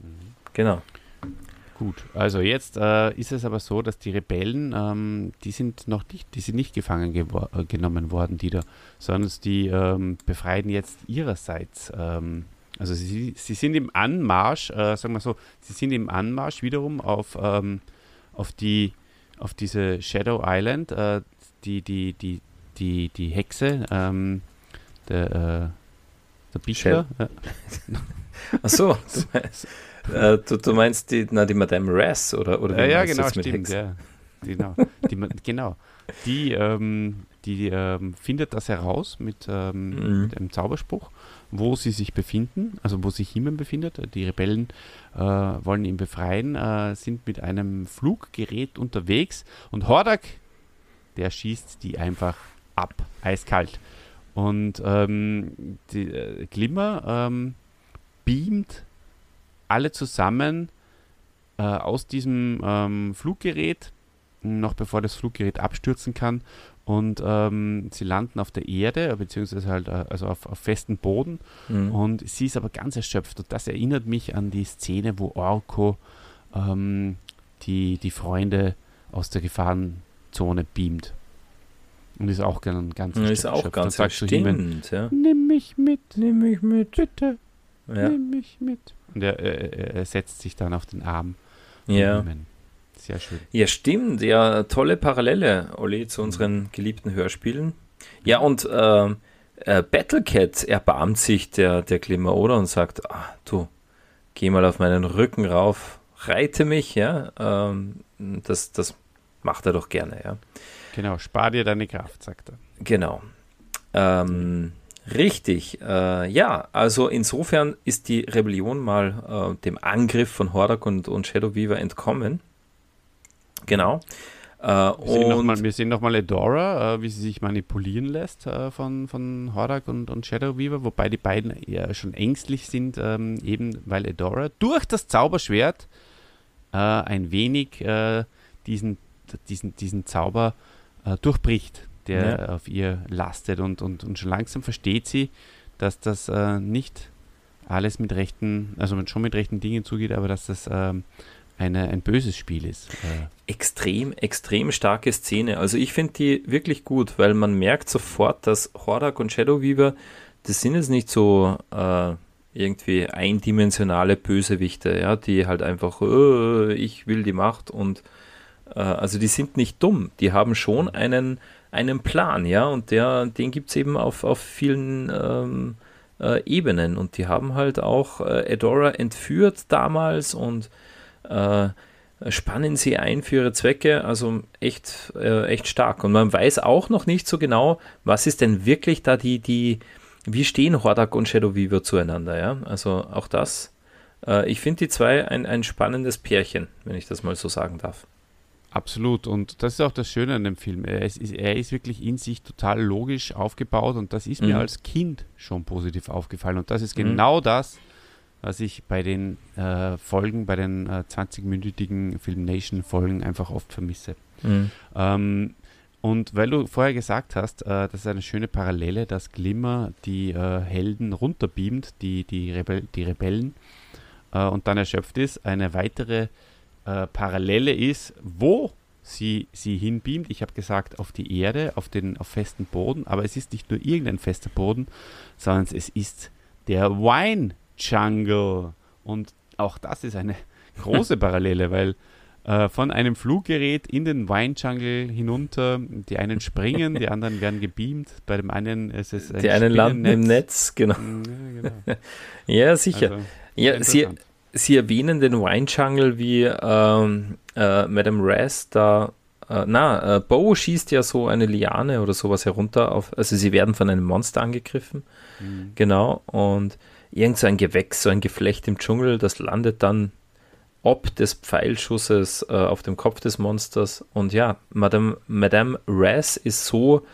Mhm. Genau. Gut, also jetzt äh, ist es aber so, dass die Rebellen, ähm, die sind noch nicht, die sind nicht gefangen ge äh, genommen worden, die da, sondern die ähm, befreien jetzt ihrerseits. Ähm, also sie, sie sind im Anmarsch, äh, sagen wir so, sie sind im Anmarsch wiederum auf, ähm, auf die, auf diese Shadow Island, äh, die, die, die, die, die Hexe, ähm, der, äh, der Bichler. Ja. <laughs> Achso, du <laughs> meinst, äh, du, du, meinst die, na, die Madame Rass oder, oder wie Ja, ja genau, stimmt, ja. Genau, die, genau. Die, ähm, die ähm, findet das heraus mit, ähm, mhm. mit, einem Zauberspruch, wo sie sich befinden, also wo sich Himmel befindet. Die Rebellen äh, wollen ihn befreien, äh, sind mit einem Fluggerät unterwegs und Hordak, der schießt die einfach ab, eiskalt. Und ähm, die, äh, Glimmer ähm, beamt alle zusammen äh, aus diesem ähm, Fluggerät, noch bevor das Fluggerät abstürzen kann. Und ähm, sie landen auf der Erde, beziehungsweise halt äh, also auf, auf festem Boden. Mhm. Und sie ist aber ganz erschöpft. Und das erinnert mich an die Szene, wo Orko ähm, die, die Freunde aus der Gefahrenzone beamt. Und ist auch ganz, ganz ja, Ist auch ganz sagt stimmt, ja. Nimm mich mit. Nimm mich mit. Bitte. Ja. Nimm mich mit. Und er, er, er, setzt sich dann auf den Arm. Ja. Sehr schön. Ja, stimmt. Ja, tolle Parallele, Olli, zu unseren geliebten Hörspielen. Ja, und äh, äh, Battlecat erbarmt sich der, der Glimmer, oder? Und sagt, ah, du, geh mal auf meinen Rücken rauf, reite mich, ja. Ähm, das, das macht er doch gerne, ja. Genau, spar dir deine Kraft, sagt er. Genau. Ähm, richtig. Äh, ja, also insofern ist die Rebellion mal äh, dem Angriff von Hordak und, und Shadow Weaver entkommen. Genau. Äh, wir, sehen nochmal Edora, äh, wie sie sich manipulieren lässt äh, von, von Hordak und, und Shadow Weaver, wobei die beiden ja schon ängstlich sind, ähm, eben weil Edora durch das Zauberschwert äh, ein wenig äh, diesen, diesen, diesen Zauber äh, durchbricht, der ja. auf ihr lastet. Und, und, und schon langsam versteht sie, dass das äh, nicht alles mit rechten, also schon mit rechten Dingen zugeht, aber dass das ähm, eine, ein böses Spiel ist. Äh. Extrem, extrem starke Szene. Also ich finde die wirklich gut, weil man merkt sofort, dass Hordak und Shadow Weaver, das sind jetzt nicht so äh, irgendwie eindimensionale Bösewichte, ja, die halt einfach, äh, ich will die Macht und also die sind nicht dumm, die haben schon einen, einen Plan, ja, und der, den gibt es eben auf, auf vielen ähm, äh, Ebenen und die haben halt auch äh, Edora entführt damals und äh, spannen sie ein für ihre Zwecke, also echt, äh, echt stark. Und man weiß auch noch nicht so genau, was ist denn wirklich da die, die, wie stehen Hordak und Shadow Weaver zueinander, ja, also auch das. Äh, ich finde die zwei ein, ein spannendes Pärchen, wenn ich das mal so sagen darf. Absolut. Und das ist auch das Schöne an dem Film. Er ist, er ist wirklich in sich total logisch aufgebaut und das ist mhm. mir als Kind schon positiv aufgefallen. Und das ist mhm. genau das, was ich bei den äh, Folgen, bei den äh, 20-minütigen Film Nation Folgen einfach oft vermisse. Mhm. Ähm, und weil du vorher gesagt hast, äh, das ist eine schöne Parallele, dass Glimmer die äh, Helden runterbeamt, die, die, Rebell die Rebellen, äh, und dann erschöpft ist, eine weitere äh, Parallele ist, wo sie sie hinbeamt. Ich habe gesagt, auf die Erde, auf den auf festen Boden, aber es ist nicht nur irgendein fester Boden, sondern es ist der Wine Jungle. Und auch das ist eine <laughs> große Parallele, weil äh, von einem Fluggerät in den Wine Jungle hinunter, die einen springen, die anderen werden gebeamt. Bei dem einen ist es ein Die einen landen im Netz, genau. genau. <laughs> ja, sicher. Also, ja, sie, sie erwähnen den Wine Jungle wie ähm, äh, Madame Raz da. Äh, na, äh, Bo schießt ja so eine Liane oder sowas herunter auf. Also sie werden von einem Monster angegriffen. Mhm. Genau. Und irgend so ein Gewächs, so ein Geflecht im Dschungel, das landet dann ob des Pfeilschusses äh, auf dem Kopf des Monsters. Und ja, Madame, Madame Raz ist so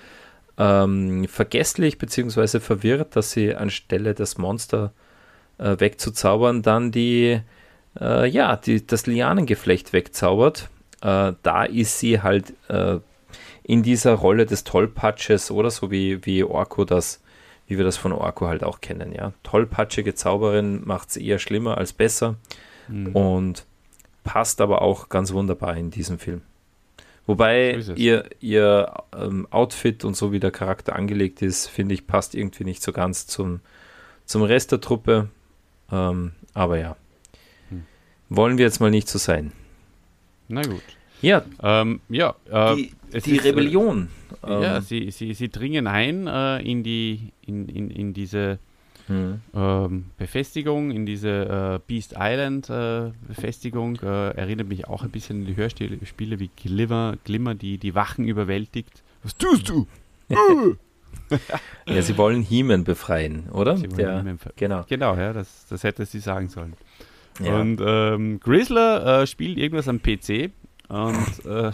ähm, vergesslich bzw. verwirrt, dass sie anstelle des Monster äh, wegzuzaubern, dann die, äh, ja, die, das Lianengeflecht wegzaubert. Äh, da ist sie halt äh, in dieser Rolle des Tollpatsches oder so wie, wie Orko das, wie wir das von Orko halt auch kennen, ja. Tollpatschige Zauberin macht es eher schlimmer als besser mhm. und passt aber auch ganz wunderbar in diesem Film. Wobei so ihr, ihr ähm, Outfit und so wie der Charakter angelegt ist, finde ich, passt irgendwie nicht so ganz zum, zum Rest der Truppe. Ähm, aber ja. Hm. Wollen wir jetzt mal nicht so sein. Na gut. Ja. Ähm, ja. Äh, die, die ist, äh, Rebellion. Äh, ja, sie, sie, sie dringen ein äh, in, die, in, in, in diese hm. ähm, Befestigung, in diese äh, Beast Island äh, Befestigung. erinnert mich auch ein bisschen an die Hörspiele wie Glimmer, Glimmer die die Wachen überwältigt. Was tust du? <laughs> <laughs> ja, sie wollen Heeman befreien, oder? Der, genau. Genau, ja, das, das hätte sie sagen sollen. Ja. Und ähm, Grizzler äh, spielt irgendwas am PC und <laughs> äh,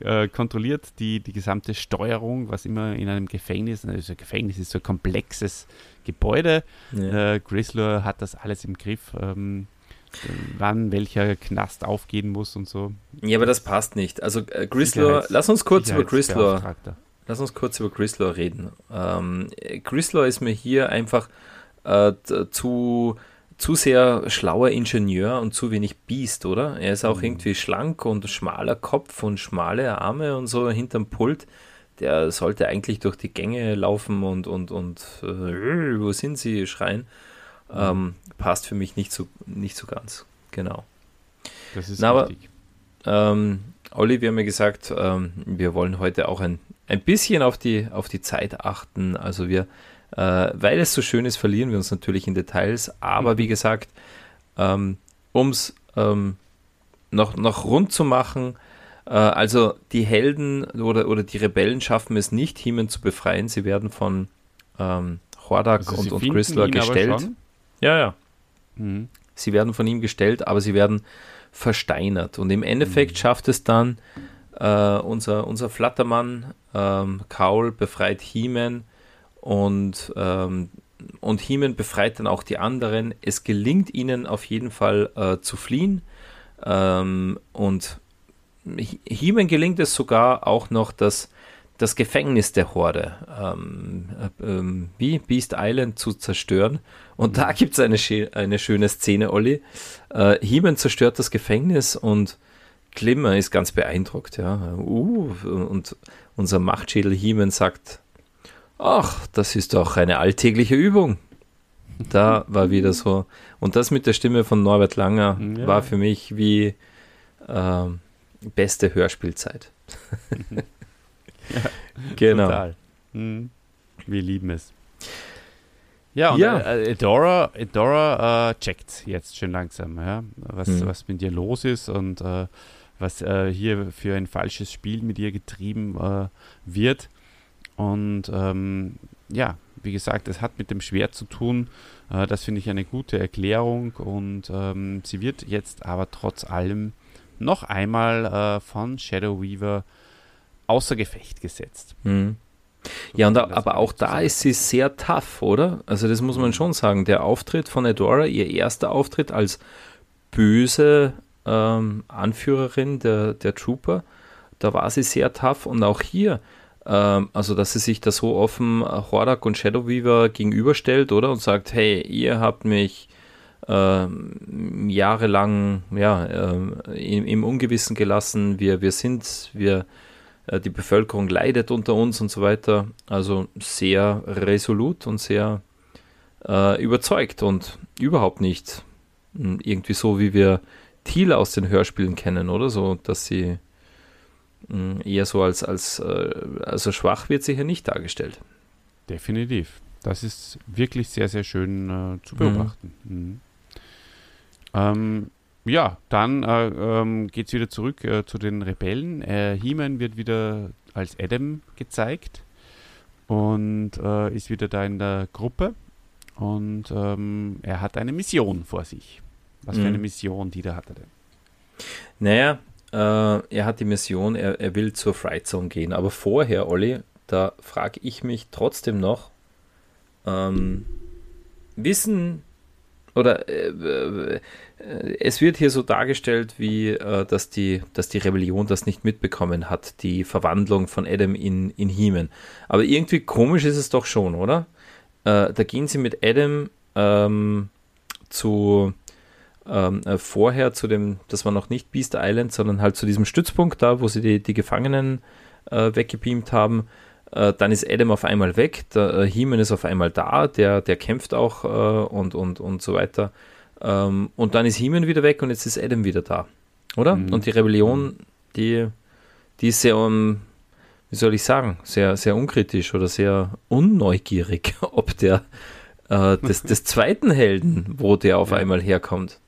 <laughs> äh, kontrolliert die, die gesamte Steuerung, was immer in einem Gefängnis, also ein Gefängnis ist so ein komplexes Gebäude. Ja. Äh, Grizzler hat das alles im Griff. Ähm, wann welcher Knast aufgehen muss und so. Ja, aber das passt nicht. Also äh, Grizzler, lass uns kurz über Grizzler Lass uns kurz über Grislaw reden. Ähm, Grislaw ist mir hier einfach äh, zu, zu sehr schlauer Ingenieur und zu wenig Biest, oder? Er ist auch mhm. irgendwie schlank und schmaler Kopf und schmale Arme und so hinterm Pult. Der sollte eigentlich durch die Gänge laufen und, und, und äh, wo sind sie schreien. Mhm. Ähm, passt für mich nicht so, nicht so ganz. Genau. Das ist Na, richtig. Aber, ähm, Olli, wir haben ja gesagt, ähm, wir wollen heute auch ein ein bisschen auf die, auf die Zeit achten. Also wir, äh, weil es so schön ist, verlieren wir uns natürlich in Details. Aber wie gesagt, ähm, um es ähm, noch, noch rund zu machen, äh, also die Helden oder, oder die Rebellen schaffen es nicht, Heeman zu befreien. Sie werden von ähm, Hordak also und, und Chrysler gestellt. Ja, ja. Mhm. Sie werden von ihm gestellt, aber sie werden versteinert. Und im Endeffekt mhm. schafft es dann äh, unser, unser Flattermann ähm, Kaul befreit He-Man und, ähm, und He-Man befreit dann auch die anderen. Es gelingt ihnen auf jeden Fall äh, zu fliehen ähm, und He-Man gelingt es sogar auch noch, das, das Gefängnis der Horde, ähm, äh, ähm, wie Beast Island, zu zerstören. Und da gibt es eine, eine schöne Szene, Olli. Äh, He-Man zerstört das Gefängnis und Glimmer ist ganz beeindruckt, ja. Uh, und unser Machtschädel Hiemen sagt, ach, das ist doch eine alltägliche Übung. Da war wieder so. Und das mit der Stimme von Norbert Langer ja. war für mich wie äh, beste Hörspielzeit. <laughs> ja, genau. Total. Mhm. Wir lieben es. Ja, und ja. Äh, Edora, Edora äh, checkt jetzt schon langsam, ja, was, mhm. was mit dir los ist und äh, was äh, hier für ein falsches Spiel mit ihr getrieben äh, wird. Und ähm, ja, wie gesagt, es hat mit dem Schwert zu tun. Äh, das finde ich eine gute Erklärung. Und ähm, sie wird jetzt aber trotz allem noch einmal äh, von Shadow Weaver außer Gefecht gesetzt. Mhm. Ja, und da, aber auch da ist sie sehr tough, oder? Also das muss man mhm. schon sagen. Der Auftritt von Adora, ihr erster Auftritt als böse ähm, Anführerin der, der Trooper. Da war sie sehr tough und auch hier, ähm, also dass sie sich da so offen äh, Hordak und Shadow Weaver gegenüberstellt, oder? Und sagt, hey, ihr habt mich ähm, jahrelang ja, ähm, im, im, Ungewissen gelassen, wir, wir sind, wir, äh, die Bevölkerung leidet unter uns und so weiter. Also sehr resolut und sehr äh, überzeugt und überhaupt nicht hm, irgendwie so, wie wir Thiel aus den Hörspielen kennen, oder? So, dass sie mh, mm, eher so als, als äh, also schwach wird sie hier nicht dargestellt. Definitiv. das ist wirklich sehr, sehr schön äh, zu beobachten. Mhm. Mhm. Ähm, ja, dann äh, ähm, geht es wieder zurück äh, zu den Rebellen. Äh, He-Man wird wieder als Adam gezeigt und äh, ist wieder da in der Gruppe. Und ähm, er hat eine Mission vor sich. Was mhm. für eine mhm. Mission, die da hat er denn? Naja, äh, er hat die Mission, er, er will zur Fright Zone gehen. Aber vorher, Olli, da frage ich mich trotzdem noch, ähm, wissen oder äh, äh, es wird hier so dargestellt, wie äh, dass, die, dass die Rebellion das nicht mitbekommen hat, die Verwandlung von Adam in, in Heeman. Aber irgendwie komisch ist es doch schon, oder? Äh, da gehen sie mit Adam ähm, zu ähm, äh, vorher zu dem, das war noch nicht Beast Island, sondern halt zu diesem Stützpunkt da, wo sie die, die Gefangenen äh, weggebeamt haben. Äh, dann ist Adam auf einmal weg, der äh, He-Man ist auf einmal da, der, der kämpft auch äh, und, und, und so weiter. Ähm, und dann ist He-Man wieder weg und jetzt ist Adam wieder da. Oder? Mhm. Und die Rebellion, die, die ist sehr, um, wie soll ich sagen, sehr, sehr unkritisch oder sehr unneugierig, <laughs> ob der äh, des, des zweiten Helden, wo der auf ja. einmal herkommt.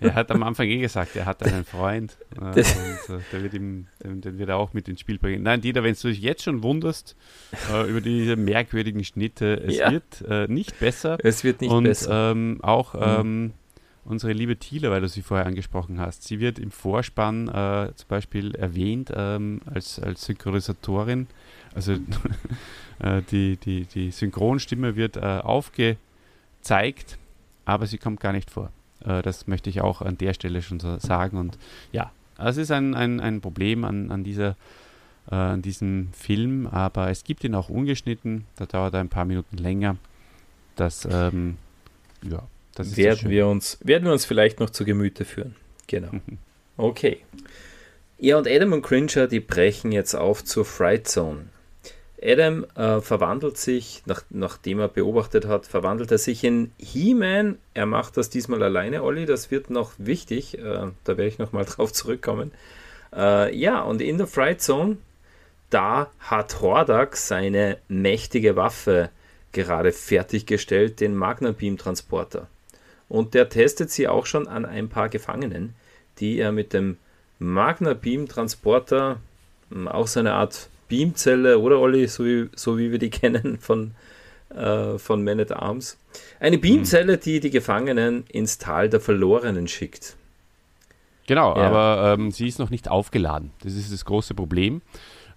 Er hat am Anfang eh gesagt, er hat einen Freund. <laughs> Äh, und, äh, der wird ihm, den, den, wird er auch mit ins Spiel bringen. Nein, Dieter, wenn du dich jetzt schon wunderst äh, über diese merkwürdigen Schnitte, es ja. wird äh, nicht besser. Es wird nicht und, besser. Ähm, auch mhm. ähm, unsere liebe Thiele, weil du sie vorher angesprochen hast, sie wird im Vorspann äh, zum Beispiel erwähnt ähm, als, als Synchronisatorin. Also <laughs> äh, die, die, die Synchronstimme wird aufgezeigt, aber sie kommt gar nicht vor. Äh, das möchte ich auch an der Stelle schon so sagen. Und ja, es ist ein, ein, ein Problem an, an, dieser, äh, an diesem Film, aber es gibt ihn auch ungeschnitten. Da dauert er ein paar Minuten länger. Das, ähm, ja, das werden wir uns Werden wir uns vielleicht noch zu Gemüte führen. Genau. <laughs> Okay. Ja, und Adam und Cringer, die brechen jetzt auf zur Fright Zone. Adam äh, verwandelt sich, nach, nachdem er beobachtet hat, verwandelt er sich in He-Man. Er macht das diesmal alleine, Olli. Das wird noch wichtig. Äh, da werde ich nochmal <laughs> drauf zurückkommen. Äh, ja, und in der Fright Zone, da hat Hordak seine mächtige Waffe gerade fertiggestellt, den Magna Beam Transporter. Und der testet sie auch schon an ein paar Gefangenen, die er mit dem Magna Beam Transporter, hm, auch so eine Art Beamzelle, oder Olli, so wie, so wie wir die <laughs> kennen von, äh, von Man at Arms. Eine Beamzelle, die die Gefangenen ins Tal der Verlorenen schickt. Genau, ja. aber ähm, sie ist noch nicht aufgeladen. Das ist das große Problem.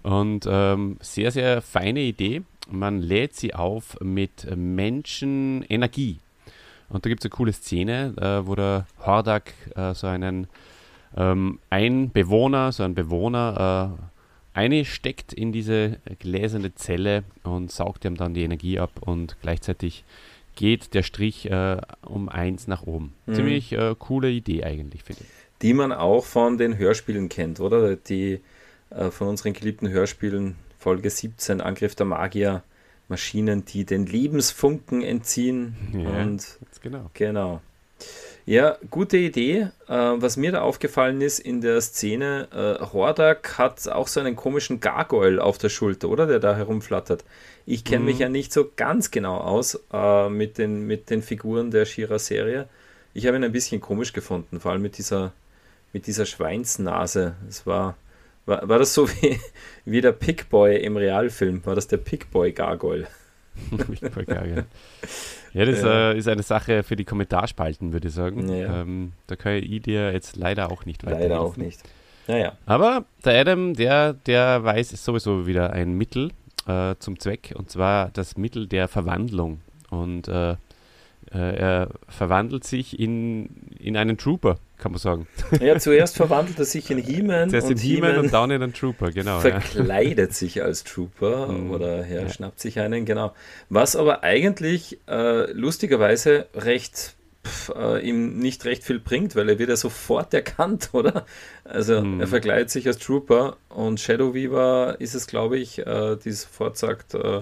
Und ähm, sehr, sehr feine Idee. Man lädt sie auf mit Menschenenergie. Und da gibt es eine coole Szene, äh, wo der Hordak äh, so einen ähm, ein Bewohner, so ein Bewohner äh, eine steckt in diese gläserne Zelle und saugt ihm dann die Energie ab und gleichzeitig geht der Strich äh, um eins nach oben. Mhm. Ziemlich äh, coole Idee eigentlich, finde ich. Die man auch von den Hörspielen kennt, oder? Die äh, von unseren geliebten Hörspielen, Folge 17, Angriff der Magier, Maschinen, die den Lebensfunken entziehen. Ja, und genau. Genau. Ja, gute Idee. Äh, was mir da aufgefallen ist in der Szene, äh, Hordak hat auch so einen komischen Gargoyle auf der Schulter, oder? Der da herumflattert. Ich kenne mhm. mich ja nicht so ganz genau aus äh, mit, den, mit den Figuren der Shira-Serie. Ich habe ihn ein bisschen komisch gefunden, vor allem mit dieser, mit dieser Schweinsnase. Es war, war, war das so <laughs> wie, wie der Pickboy im Realfilm? War das der Pickboy <laughs> Ja, das äh, ist eine Sache für die Kommentarspalten, würde ich sagen. Ja. Ähm, da kann ich dir jetzt leider auch nicht weiterhelfen. Leider auch nicht. Naja. Aber der Adam, der, der weiß sowieso wieder ein Mittel äh, zum Zweck, und zwar das Mittel der Verwandlung. Und äh, äh, er verwandelt sich in, in einen Trooper, kann man sagen. <laughs> Ja, zuerst verwandelt er sich in He-Man. Zuerst in He-Man und dann in einen Trooper, genau. Verkleidet ja. sich als Trooper <laughs> mhm. oder ja, ja, schnappt sich einen, genau. Was aber eigentlich äh, lustigerweise recht pff, äh, ihm nicht recht viel bringt, weil er wird ja sofort erkannt, <laughs> oder? Also mhm. er verkleidet sich als Trooper und Shadow Weaver ist es, glaube ich, äh, die sofort sagt, äh,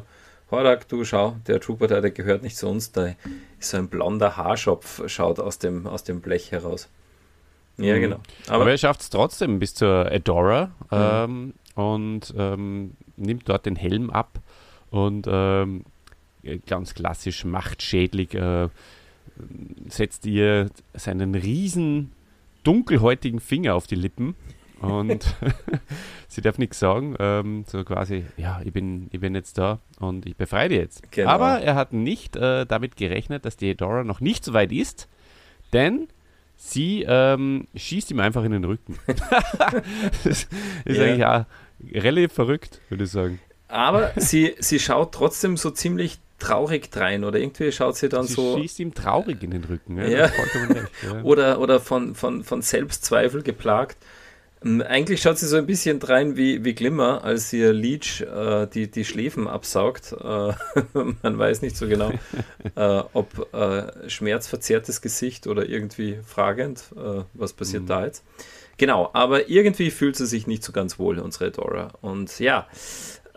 Horak, du schau, der Trooper, der, der gehört nicht zu uns, da ist so ein blonder Haarschopf, schaut aus dem, aus dem Blech heraus. Ja, mhm. genau. Aber, Aber er schafft es trotzdem bis zur Adora mhm. ähm, und ähm, nimmt dort den Helm ab und ähm, ganz klassisch machtschädlich, äh, setzt ihr seinen riesen dunkelhäutigen Finger auf die Lippen und <laughs> sie darf nichts sagen. Ähm, so quasi, ja, ich bin, ich bin jetzt da und ich befreie dich jetzt. Genau. Aber er hat nicht äh, damit gerechnet, dass die Dora noch nicht so weit ist, denn sie ähm, schießt ihm einfach in den Rücken. <laughs> das ist ja. eigentlich ja relativ verrückt, würde ich sagen. Aber sie, sie schaut trotzdem so ziemlich traurig drein oder irgendwie schaut sie dann sie so. Sie schießt ihm traurig in den Rücken. Ja, ja. Recht, ja. <laughs> Oder, oder von, von, von Selbstzweifel geplagt. Eigentlich schaut sie so ein bisschen drein wie, wie Glimmer, als ihr Leech äh, die, die Schläfen absaugt. Äh, <laughs> man weiß nicht so genau, <laughs> äh, ob äh, schmerzverzerrtes Gesicht oder irgendwie fragend, äh, was passiert mhm. da jetzt. Genau, aber irgendwie fühlt sie sich nicht so ganz wohl, unsere Dora. Und ja,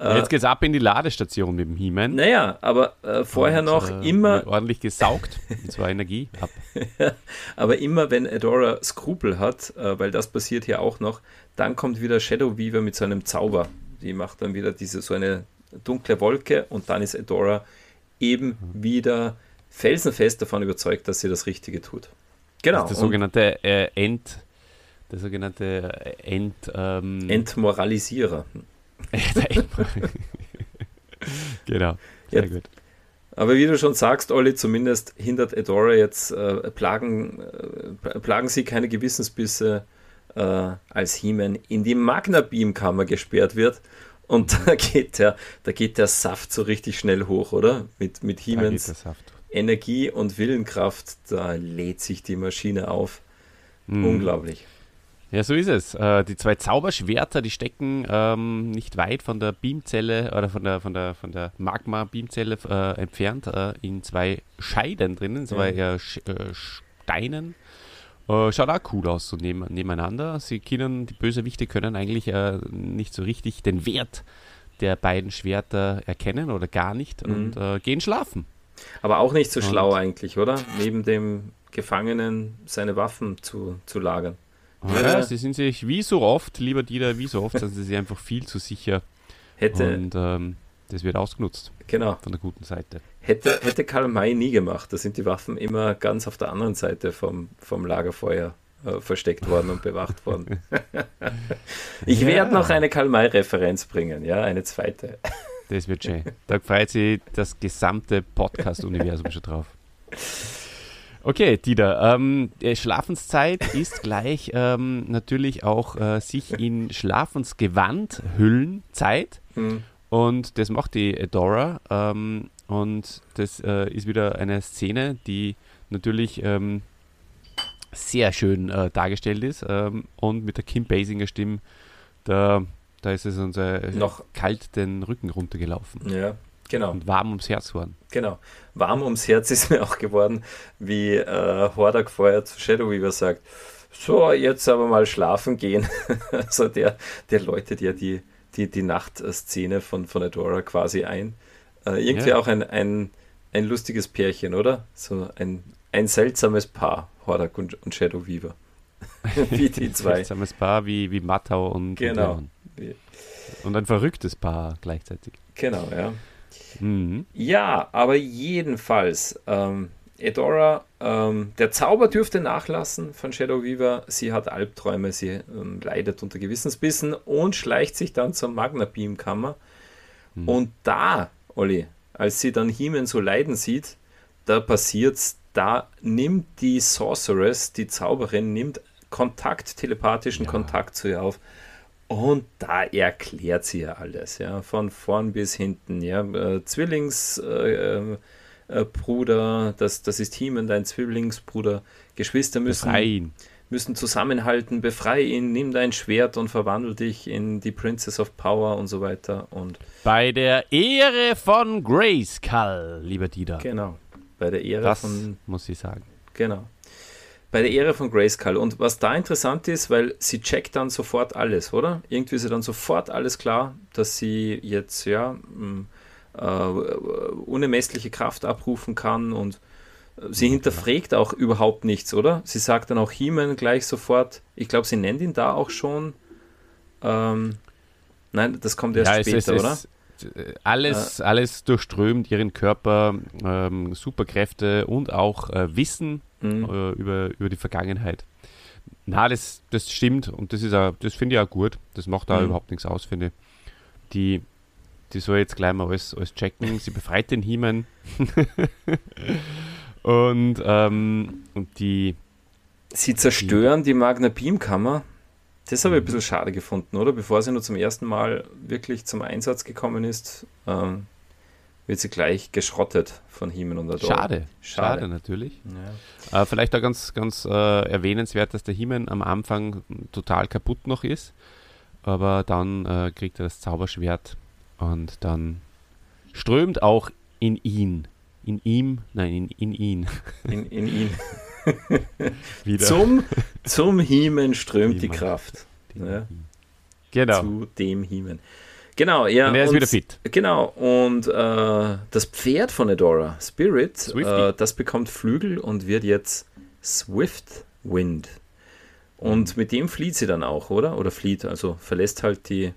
äh, Jetzt geht's ab in die Ladestation mit dem He-Man. Naja, aber äh, vorher und, noch äh, immer. Ordentlich gesaugt, und zwar Energie ab. <laughs> aber immer, wenn Adora Skrupel hat, äh, weil das passiert hier auch noch, dann kommt wieder Shadow Weaver mit seinem Zauber. Die macht dann wieder diese so eine dunkle Wolke und dann ist Adora eben mhm. wieder felsenfest davon überzeugt, dass sie das Richtige tut. Genau. Das ist der sogenannte äh, End, der sogenannte End, ähm, Entmoralisierer. <laughs> genau, sehr ja. gut. Aber wie du schon sagst, Olli, zumindest hindert Edora jetzt, äh, plagen, äh, plagen sie keine Gewissensbisse, äh, als He-Man in die Magna-Beam-Kammer gesperrt wird. Und da geht, der, da geht der Saft so richtig schnell hoch, oder? Mit, mit He-Mans Energie und Willenkraft, da lädt sich die Maschine auf. Mhm. Unglaublich. Ja, so ist es. Äh, die zwei Zauberschwerter, die stecken ähm, nicht weit von der Beamzelle oder von der, von der, von der Magma-Beamzelle äh, entfernt äh, in zwei Scheiden drinnen, zwei äh, Steinen. Äh, schaut auch cool aus, so neben, nebeneinander. Sie können, die Bösewichte können eigentlich nicht so richtig den Wert der beiden Schwerter erkennen oder gar nicht mhm. und gehen schlafen. Aber auch nicht so und schlau eigentlich, oder? Neben dem Gefangenen seine Waffen zu, zu lagern. Ja, sie sind sich wie so oft, lieber Dieter, wie so oft, sind sie sich einfach viel zu sicher. Hätte, und ähm, das wird ausgenutzt. Genau. Von der guten Seite. Hätte, hätte Karl May nie gemacht. Da sind die Waffen immer ganz auf der anderen Seite vom, vom Lagerfeuer äh, versteckt worden und bewacht worden. <laughs> ich ja. werde noch eine Karl May-Referenz bringen, ja, eine zweite. Das wird schön. Da freut sich das gesamte Podcast-Universum schon drauf. <laughs> Okay, Dieter, ähm, Schlafenszeit ist gleich ähm, natürlich auch äh, sich in Schlafensgewand hüllen Zeit. Mhm. Und das macht die Dora. Ähm, und das äh, ist wieder eine Szene, die natürlich ähm, sehr schön äh, dargestellt ist. Ähm, und mit der Kim Basinger Stimme, da, da ist es uns äh, noch kalt den Rücken runtergelaufen. Ja, Genau. Und warm ums Herz geworden. Genau. Warm ums Herz ist mir auch geworden, wie äh, Hordak vorher zu Shadow Weaver sagt, so, jetzt aber mal schlafen gehen. <laughs> also der, der läutet ja die, die, die Nachtszene von, von Adora quasi ein. Äh, irgendwie ja. auch ein, ein, ein lustiges Pärchen, oder? So ein, ein seltsames Paar, Hordak und, und Shadow Weaver. <laughs> wie die <laughs> zwei. Ein seltsames Paar wie, wie Mattau und, genau. und Und ein verrücktes Paar gleichzeitig. Genau, ja. Mhm. Ja, aber jedenfalls, ähm, Edora, ähm, der Zauber dürfte nachlassen von Shadow Weaver. Sie hat Albträume, sie ähm, leidet unter Gewissensbissen und schleicht sich dann zur Magna Beam Kammer. Mhm. Und da, Olli, als sie dann Heeman so leiden sieht, da passiert's, da nimmt die Sorceress, die Zauberin, nimmt Kontakt, telepathischen ja. Kontakt zu ihr auf und da erklärt sie ja alles, ja, von vorn bis hinten, ja. Äh, Zwillingsbruder, äh, äh, das, das ist und dein Zwillingsbruder, Geschwister müssen, müssen zusammenhalten, befreie ihn, nimm dein Schwert und verwandle dich in die Princess of Power und so weiter. Und bei der Ehre von Grayskull, lieber Dieter. Genau, bei der Ehre das von. muss ich sagen. Genau bei der Ehre von Grayskull. Und was da interessant ist, weil sie checkt dann sofort alles, oder? Irgendwie ist ihr dann sofort alles klar, dass sie jetzt ja mm, äh, unermessliche Kraft abrufen kann und äh, sie hinterfragt auch überhaupt nichts, oder? Sie sagt dann auch He-Man gleich sofort, ich glaube, sie nennt ihn da auch schon. Ähm, nein, das kommt erst ja, später, es, es, oder? äh, alles, ja. alles durchströmt ihren Körper, ähm, Superkräfte und auch äh, Wissen mhm. äh, über, über die Vergangenheit. Na, das, das stimmt und das ist auch, das finde ich auch gut. Das macht da mhm. überhaupt nichts aus, finde ich. Die, die soll jetzt gleich mal alles, alles checken. Sie befreit den Hiemen. <laughs> und, ähm, und die. Sie zerstören die, die Magna Beam-Kammer. Das habe ich ein bisschen schade gefunden, oder? Bevor sie nur zum ersten Mal wirklich zum Einsatz gekommen ist, ähm, wird sie gleich geschrottet von Hiemen und Ador. Schade, schade, schade natürlich. Ja. Äh, vielleicht auch ganz, ganz äh, erwähnenswert, dass der Hiemen am Anfang total kaputt noch ist, aber dann äh, kriegt er das Zauberschwert und dann strömt auch in ihn, in ihm, nein, in, in ihn. In, in ihn. <laughs> <laughs> Wieder. Zum, zum Hiemen strömt Hiemen. die Kraft. Ja. Genau. Zu dem Hiemen. Genau, ja. Und er ist und, wieder fit. Genau, und äh, das Pferd von Adora, Spirit, äh, das bekommt Flügel und wird jetzt Swift Wind. Und mhm. mit dem flieht sie dann auch, oder? Oder flieht, also verlässt halt die,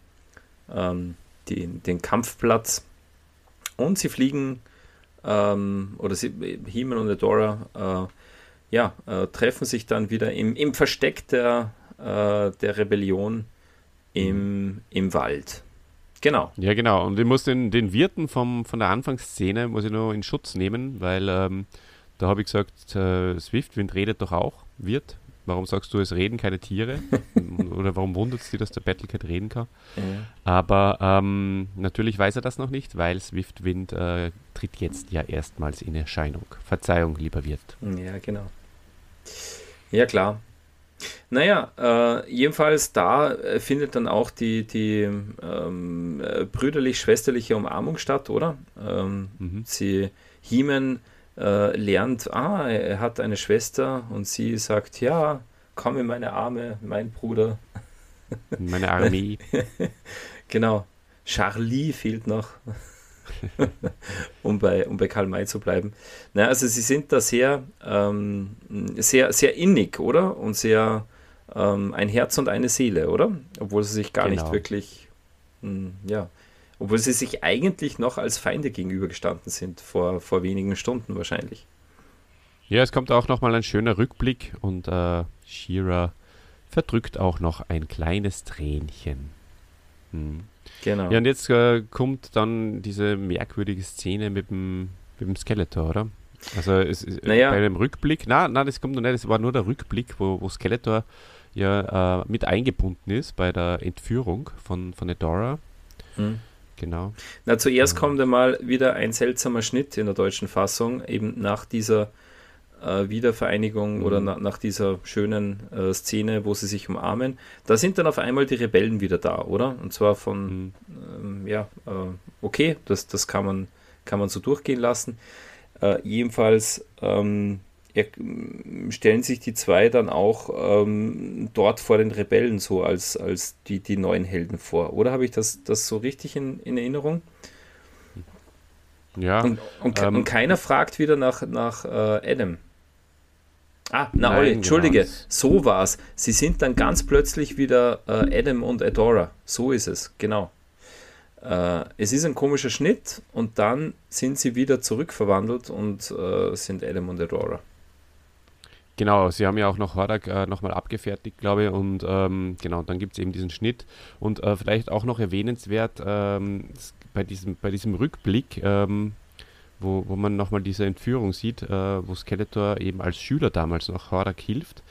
ähm, die, den Kampfplatz. Und sie fliegen, ähm, oder sie, Heeman und Adora, äh, ja, äh, treffen sich dann wieder im, im Versteck der, äh, der Rebellion im, mhm. im Wald. Genau. Ja, genau. Und ich muss den, den Wirten vom, von der Anfangsszene muss ich nur in Schutz nehmen, weil ähm, da habe ich gesagt, äh, Swiftwind redet doch auch, Wirt. Warum sagst du, es reden keine Tiere? <laughs> Oder warum wundert es dich, dass der Battlecat reden kann? Ja. Aber ähm, natürlich weiß er das noch nicht, weil Swiftwind äh, tritt jetzt ja erstmals in Erscheinung. Verzeihung, lieber Wirt. Ja, genau. Ja, klar. Naja, äh, jedenfalls da äh, findet dann auch die, die ähm, äh, brüderlich-schwesterliche Umarmung statt, oder? Ähm, mhm. Sie, Hiemen äh, lernt, ah, er hat eine Schwester und sie sagt, ja, komm in meine Arme, mein Bruder. Meine Armee. <laughs> genau. Charlie fehlt noch. <laughs> um, bei, um bei Karl May zu bleiben. Na, also sie sind da sehr, ähm, sehr, sehr innig, oder? Und sehr ähm, ein Herz und eine Seele, oder? Obwohl sie sich gar genau. nicht wirklich, mh, hm, ja, obwohl sie sich eigentlich noch als Feinde gegenübergestanden sind, vor, vor wenigen Stunden wahrscheinlich. Ja, es kommt auch nochmal ein schöner Rückblick und äh, Shira verdrückt auch noch ein kleines Tränchen. Hm. Genau. Ja, und jetzt äh, kommt dann diese merkwürdige Szene mit dem, mit dem Skeletor, oder? Also es, naja. bei dem Rückblick, na, na, das kommt noch nicht, das war nur der Rückblick, wo, wo Skeletor ja äh, mit eingebunden ist bei der Entführung von, von Adora. Hm. Genau. Na, zuerst kommt einmal wieder ein seltsamer Schnitt in der deutschen Fassung, eben nach dieser äh, Wiedervereinigung mhm. oder na, nach dieser schönen äh, Szene, wo sie sich umarmen, da sind dann auf einmal die Rebellen wieder da, oder? Und zwar von, mhm. ähm, ja, äh, okay, das, das kann, man, kann man so durchgehen lassen. Äh, jedenfalls ähm, er, stellen sich die zwei dann auch ähm, dort vor den Rebellen so als, als die, die neuen Helden vor, oder? Habe ich das, das so richtig in, in Erinnerung? Ja. Und, und, ähm, und, keiner fragt wieder nach, nach äh, Adam. Ah, na Nein, Olli, Entschuldige, genau. so war's. Sie sind dann ganz plötzlich wieder äh, Adam und Adora. So ist es, genau. Äh, es ist ein komischer Schnitt und dann sind sie wieder zurückverwandelt und äh, sind Adam und Adora. Genau, sie haben ja auch noch Hordak äh, nochmal abgefertigt, glaube ich, und ähm, genau, dann gibt es eben diesen Schnitt. Und äh, vielleicht auch noch erwähnenswert ähm, bei, diesem, bei diesem Rückblick, ähm, wo, wo man nochmal diese Entführung sieht, äh, wo Skeletor eben als Schüler damals noch Hordak hilft.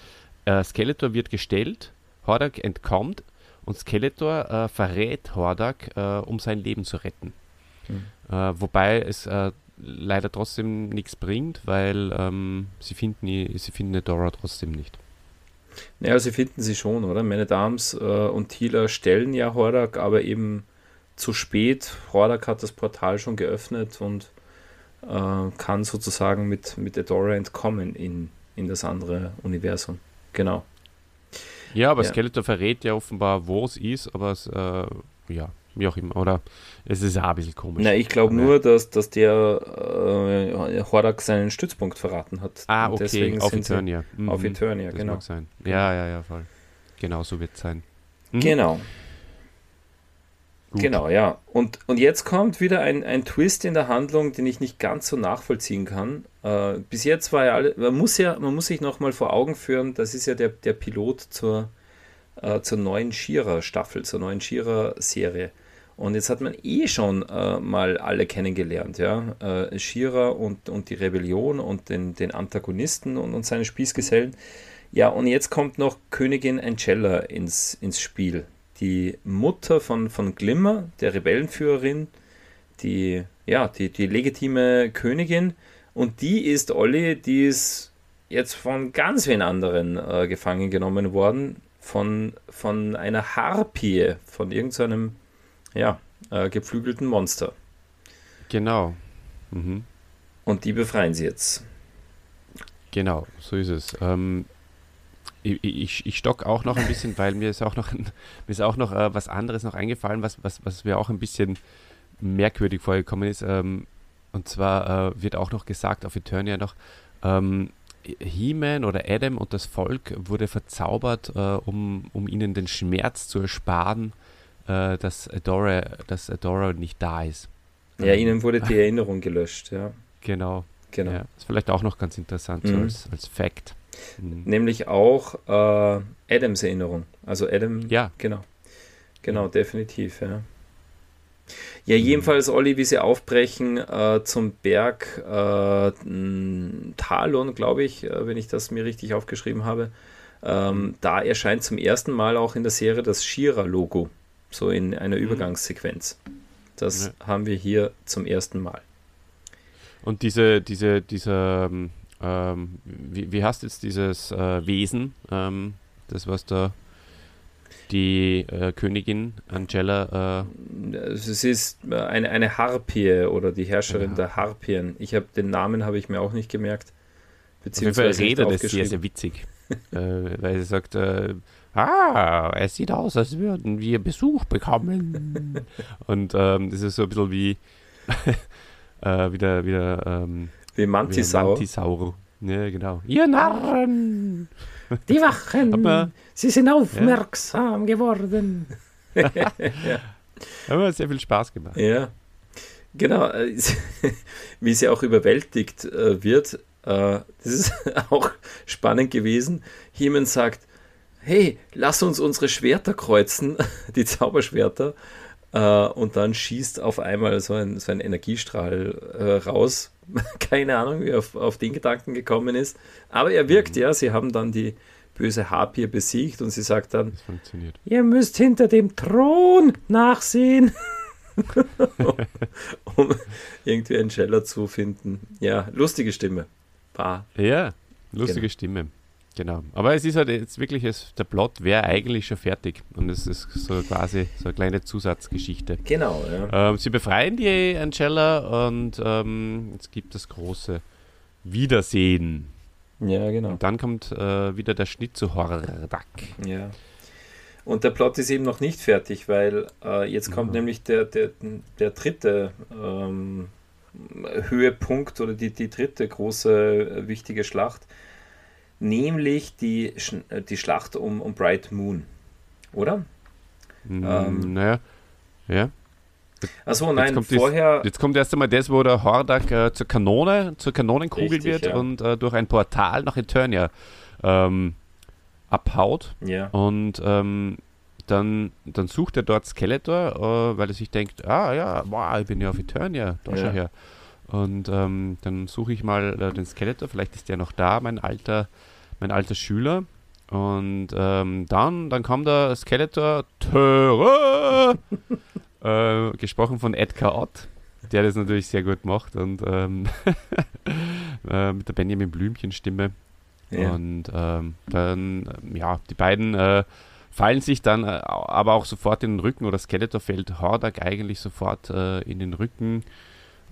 Äh, Skeletor wird gestellt, Hordak entkommt und Skeletor äh, verrät Hordak, äh, um sein Leben zu retten. Mhm. wobei es äh, leider trotzdem nichts bringt, weil ähm, sie finden sie finden Dora trotzdem nicht. Naja, sie finden sie schon, oder? Meine Dams und Thieler stellen ja Hordak, aber eben zu spät. Hordak hat das Portal schon geöffnet und äh, kann sozusagen mit, mit Adora entkommen in, in das andere Universum. Genau. Ja, aber ja. Skeletor verrät ja offenbar, wo es ist, aber es, äh, ja, wie auch immer. Oder es ist auch ein bisschen komisch. Na, ich glaube nur, dass, dass der äh, Horak seinen Stützpunkt verraten hat. Ah, okay, deswegen auf Eternia. Mhm. Auf Eternia, das genau. Mag sein. Ja, ja, ja, voll. Genau so wird es sein. Mhm. Genau. Gut. Genau, ja. Und, und jetzt kommt wieder ein, ein Twist in der Handlung, den ich nicht ganz so nachvollziehen kann. Äh, bis jetzt war ja alle, man muss ja, man muss sich nochmal vor Augen führen, das ist ja der, der Pilot zur, äh, zur neuen Shira-Staffel, zur neuen Shira-Serie. Und jetzt hat man eh schon äh, mal alle kennengelernt, ja. Äh, Shira und, und die Rebellion und den, den Antagonisten und, und seine Spießgesellen. Ja, und jetzt kommt noch Königin Angela ins, ins Spiel. Die Mutter von, von Glimmer, der Rebellenführerin, die, ja, die, die legitime Königin. Und die ist Olli, die ist jetzt von ganz wen anderen äh, gefangen genommen worden. Von, von einer Harpie, von irgendeinem ja, äh, geflügelten Monster. Genau. Mhm. Und die befreien sie jetzt. Genau, so ist es. Ähm, ich, ich, ich stock auch noch ein bisschen, weil mir ist auch noch, <laughs> mir ist auch noch äh, was anderes noch eingefallen, was, was, was mir auch ein bisschen merkwürdig vorgekommen ist. Ähm, und zwar äh, wird auch noch gesagt auf Eternia noch, ähm, He-Man oder Adam und das Volk wurde verzaubert, äh, um, um ihnen den Schmerz zu ersparen, äh, dass, Adora, dass Adora nicht da ist. Ja, ihnen wurde die <laughs> Erinnerung gelöscht, ja. Genau. genau. Ja, ist vielleicht auch noch ganz interessant, mhm. so als, als Fact. Mhm. Nämlich auch äh, Adams Erinnerung. Also Adam, ja. genau. Genau, definitiv, ja. Ja, mhm. jedenfalls, Olli, wie sie aufbrechen äh, zum Berg äh, Talon, glaube ich, äh, wenn ich das mir richtig aufgeschrieben habe. Ähm, da erscheint zum ersten Mal auch in der Serie das Shira-Logo, so in einer mhm. Übergangssequenz. Das ja. haben wir hier zum ersten Mal. Und diese, diese, dieser, ähm, wie, wie heißt jetzt dieses äh, Wesen, ähm, das was da die äh, Königin Angela. Äh es ist eine, eine Harpie oder die Herrscherin ja. der Harpien. Ich habe den Namen habe ich mir auch nicht gemerkt. Beziehungsweise Auf jeden Fall redet es sehr, sehr witzig. äh, weil sie sagt, äh, ah, es sieht aus, als würden wir Besuch bekommen. <laughs> Und ähm, das ist so ein bisschen wie <laughs> äh, wieder, wieder ähm, wie Mantisaur. Wie Mantisaur. Ja, genau. Ihr Narren! <laughs> Die Wachen! Sie sind aufmerksam ja. geworden. <laughs> ja. Haben sehr viel Spaß gemacht. Ja. Genau. Äh, <laughs> wie sie auch überwältigt äh, wird. Äh, das ist auch spannend gewesen. Heeman sagt, hey, lass uns unsere Schwerter kreuzen, die Zauberschwerter. Und dann schießt auf einmal so ein, so ein Energiestrahl raus. <laughs> Keine Ahnung, wie er auf, auf den Gedanken gekommen ist. Aber er wirkt, mhm. ja. Sie haben dann die, böse Harpie besiegt und sie sagt dann, ihr müsst hinter dem Thron nachsehen, <laughs> um irgendwie einen Scheller zu finden. Ja, lustige Stimme. Bah. Ja, lustige genau. Stimme. Genau. Aber es ist halt jetzt wirklich, es, der Plot wäre eigentlich schon fertig. Und es ist so quasi so eine kleine Zusatzgeschichte. Genau, ja. Ähm, sie befreien die Angela und ähm, es gibt das große Wiedersehen. Ja, genau. Und dann kommt äh, wieder der Schnitt zu Hordak. Ja. Und der Plot ist eben noch nicht fertig, weil äh, jetzt kommt mhm. nämlich der, der, der dritte ähm, Höhepunkt oder die, die dritte große äh, wichtige Schlacht, nämlich die, äh, die Schlacht um, um Bright Moon. Oder? Mhm, ähm, naja, ja. Achso, nein, jetzt vorher. Das, jetzt kommt erst einmal das, wo der Hordak äh, zur Kanone, zur Kanonenkugel Richtig, wird ja. und äh, durch ein Portal nach Eternia ähm, abhaut. Ja. Und ähm, dann, dann sucht er dort Skeletor, äh, weil er sich denkt, ah ja, boah, ich bin ja auf Eternia, da ja. her. Und ähm, dann suche ich mal äh, den Skeletor, vielleicht ist der noch da, mein alter, mein alter Schüler. Und ähm, dann, dann kommt der Skeletor, Töre! <laughs> Äh, gesprochen von Edgar Ott, der das natürlich sehr gut macht und ähm, <laughs> äh, mit der Benjamin Blümchen-Stimme. Ja. Und ähm, dann, ja, die beiden äh, fallen sich dann äh, aber auch sofort in den Rücken oder Skeletor fällt Hordak eigentlich sofort äh, in den Rücken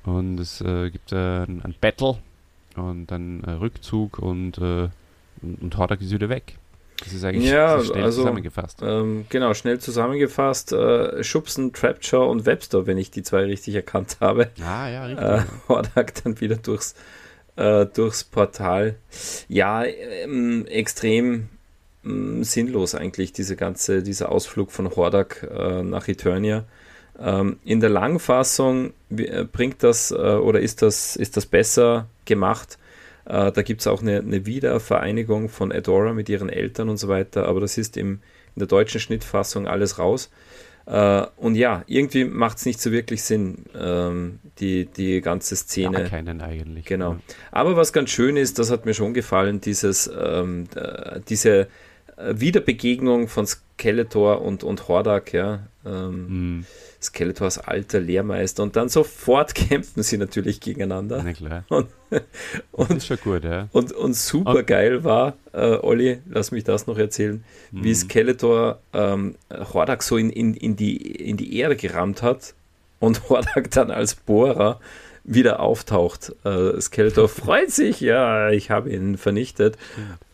und es äh, gibt ein, ein, Battle und dann Rückzug und, und, und Hordak ist wieder weg. Das ist eigentlich ja, schnell also, zusammengefasst. Ähm, genau, schnell zusammengefasst. Äh, Schubsen, Trapjaw und Webster, wenn ich die zwei richtig erkannt habe. Ah, ja, <laughs> richtig. Äh, Hordak dann wieder durchs, äh, durchs Portal. Ja, ähm, extrem ähm, sinnlos eigentlich, diese ganze, dieser Ausflug von Hordak äh, nach Eternia. Ähm, in der Langfassung äh, bringt das äh, oder ist das, ist das besser gemacht. Äh, da gibt es auch eine, eine, Wiedervereinigung von Adora mit ihren Eltern und so weiter, aber das ist im, in der deutschen Schnittfassung alles raus. Äh, und ja, irgendwie macht es nicht so wirklich Sinn, ähm, die, die ganze Szene. Ja, keinen eigentlich. Genau. Aber was ganz schön ist, das hat mir schon gefallen, dieses, ähm, äh, diese Wiederbegegnung von Skeletor und, und Hordak, ja. Ähm, mm Skeletors alter Lehrmeister und dann sofort <laughs> kämpfen sie natürlich gegeneinander. Na klar. <laughs> Und, und, ist schon gut, ja. Und, und super geil war, äh, Olli, lass mich das noch erzählen, mhm. wie Skeletor ähm, Hordak so in, in, in, die, in die Erde gerammt hat und <laughs> Hordak dann als Bohrer wieder auftaucht. Äh, Skeletor freut sich, ja, ich habe ihn vernichtet.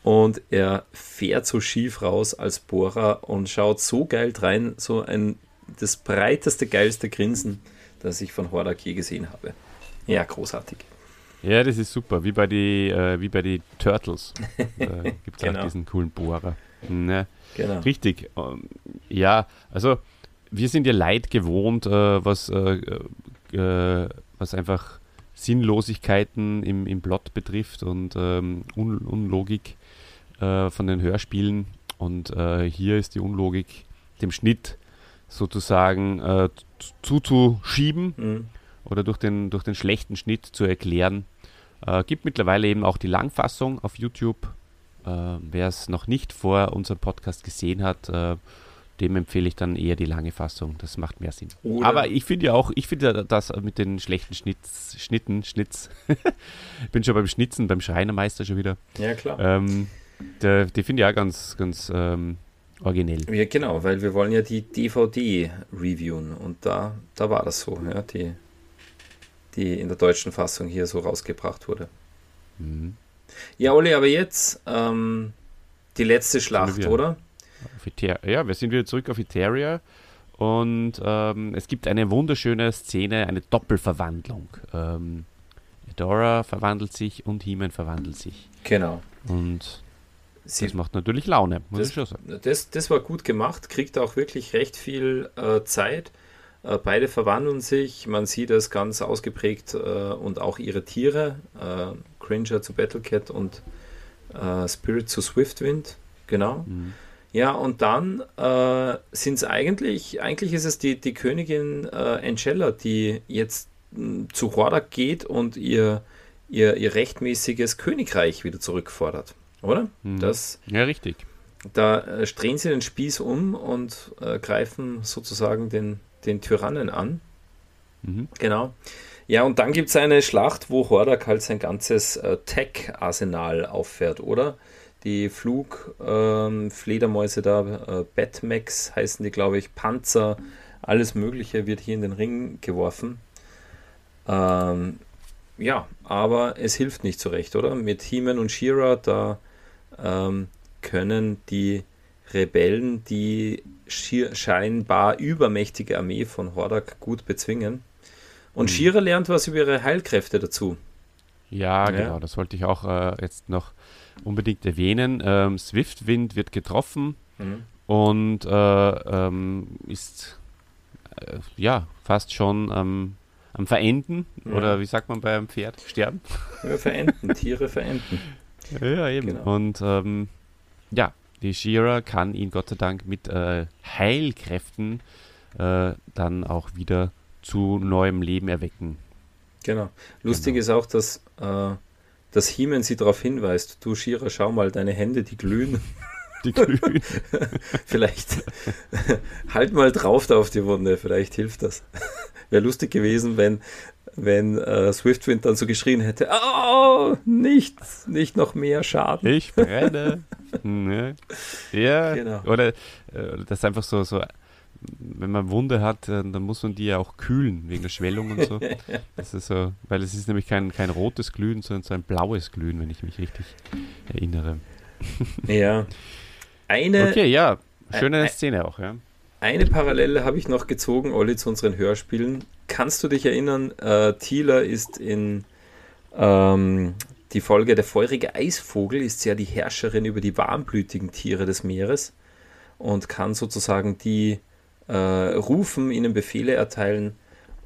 Und er fährt so schief raus als Bohrer und schaut so geil rein, so ein das breiteste, geilste Grinsen, das ich von Hordak je gesehen habe. Ja, großartig. Ja, das ist super, wie bei die, äh, wie bei die Turtles. <laughs> Da gibt es genau. auch diesen coolen Bohrer. Ne? Genau. Richtig. Ähm, ja, also wir sind ja Leid gewohnt, äh, was, äh, äh was einfach Sinnlosigkeiten im, im Plot betrifft und ähm, Un Unlogik äh, von den Hörspielen. Und äh, hier ist die Unlogik dem Schnitt sozusagen äh, zuzuschieben mhm. oder durch den, durch den schlechten Schnitt zu erklären. Äh, gibt mittlerweile eben auch die Langfassung auf YouTube. Äh, Wer es noch nicht vor unserem Podcast gesehen hat, äh, dem empfehle ich dann eher die lange Fassung. Das macht mehr Sinn. Oder Aber ich finde ja auch, ich finde das mit den schlechten Schnitz, Schnitten, Schnitz. <laughs> ich bin schon beim Schnitzen, beim Schreinermeister schon wieder. Ja, klar. Ähm, der, die finde ich auch ganz, ganz ähm, originell. Ja, genau, weil wir wollen ja die DVD reviewen und da, da war das so, ja, die, die in der deutschen Fassung hier so rausgebracht wurde. Mhm. Ja, Olli, aber jetzt ähm, die letzte Schlacht, wir, oder? Ja, wir sind wieder zurück auf Eteria und ähm, es gibt eine wunderschöne Szene, eine Doppelverwandlung. Ähm, Adora verwandelt sich und He-Man verwandelt sich. Genau. Und Sie, das macht natürlich Laune, muss das, ich schon sagen. Das, das war gut gemacht, kriegt auch wirklich recht viel äh, Zeit. Äh, beide verwandeln sich, man sieht es ganz ausgeprägt äh, und auch ihre Tiere, äh, Cringer zu Battlecat und äh, Spirit zu Swiftwind, genau. Mhm. Ja, und dann äh, sind es eigentlich, eigentlich ist es die, die Königin Angela, die jetzt mh, zu Hordak geht und ihr, ihr, ihr rechtmäßiges Königreich wieder zurückfordert oder? Mhm. Das, ja, richtig. Da äh, drehen sie den Spieß um und äh, greifen sozusagen den, den Tyrannen an. Mhm. Genau. Ja, und dann gibt es eine Schlacht, wo Hordak halt sein ganzes äh, Tech-Arsenal auffährt, oder? Die Flugfledermäuse ähm, da, äh, Batmax heißen die, glaube ich, Panzer, alles Mögliche wird hier in den Ring geworfen. Ähm, ja, aber es hilft nicht so recht, oder? Mit He-Man und She-Ra, da ähm, können die Rebellen die scheinbar übermächtige Armee von Hordak gut bezwingen. Und mhm. Shira lernt was über ihre Heilkräfte dazu. Ja, ja. genau, das wollte ich auch äh, jetzt noch unbedingt erwähnen. Ähm, Swiftwind wird getroffen mhm. und äh, ähm, ist äh, ja fast schon ähm, am Verenden. Ja. Oder wie sagt man beim Pferd? Sterben? Ja, verenden, Tiere verenden. <laughs> Ja, eben. Genau. Und ähm, ja, die Shira kann ihn Gott sei Dank mit äh, Heilkräften äh, dann auch wieder zu neuem Leben erwecken. Genau. Lustig genau. ist auch, dass, äh, dass Heeman sie darauf hinweist, du Shira, schau mal, deine Hände, die glühen. <laughs> Die glühen. <laughs> vielleicht <laughs> halt mal drauf da auf die Wunde, vielleicht hilft das. Wäre lustig gewesen, wenn wenn äh, Swiftwind dann so geschrien hätte, oh, nicht, nicht noch mehr Schaden. Ich brenne. <laughs> ne? Ja, genau. oder äh, das ist einfach so, so, wenn man Wunde hat, äh, dann muss man die ja auch kühlen, wegen der Schwellung und so. <laughs> das ist so, weil es ist nämlich kein, kein rotes Glühen, sondern so ein blaues Glühen, wenn ich mich richtig erinnere. <laughs> ja. Eine, okay, ja, schöne ein, Szene auch, ja. Eine Parallele habe ich noch gezogen, Olli, zu unseren Hörspielen. Kannst du dich erinnern, äh, Thieler ist in ähm, die Folge Der feurige Eisvogel, ist ja die Herrscherin über die warmblütigen Tiere des Meeres und kann sozusagen die äh, rufen, ihnen Befehle erteilen.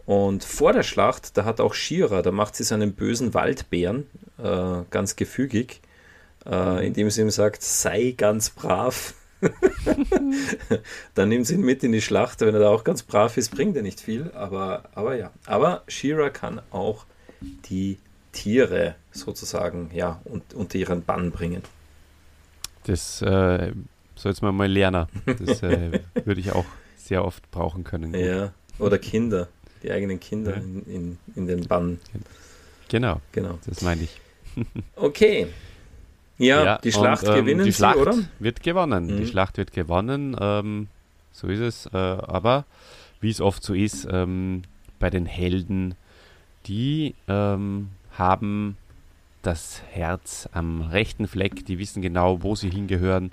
Und vor der Schlacht, da hat auch Shira, da macht sie so einen bösen Waldbären, äh, ganz gefügig, äh, indem sie ihm sagt, sei ganz brav. <laughs> Dann nimmt sie ihn mit in die Schlacht, wenn er da auch ganz brav ist, bringt er nicht viel, aber, aber ja. Aber Shira kann auch die Tiere sozusagen ja, und, unter ihren Bann bringen. Das äh, sollst man mal lernen. Das äh, <laughs> würde ich auch sehr oft brauchen können. Ja, oder Kinder, die eigenen Kinder ja. in, in, in den Bann. Genau, genau. Das meine ich. <laughs> okay. Ja, ja die Schlacht und, ähm, gewinnen die Schlacht sie, oder? wird gewonnen. Mhm. Die Schlacht wird gewonnen. Ähm, so ist es. Äh, aber wie es oft so ist, ähm, bei den Helden, die ähm, haben das Herz am rechten Fleck, die wissen genau, wo sie hingehören.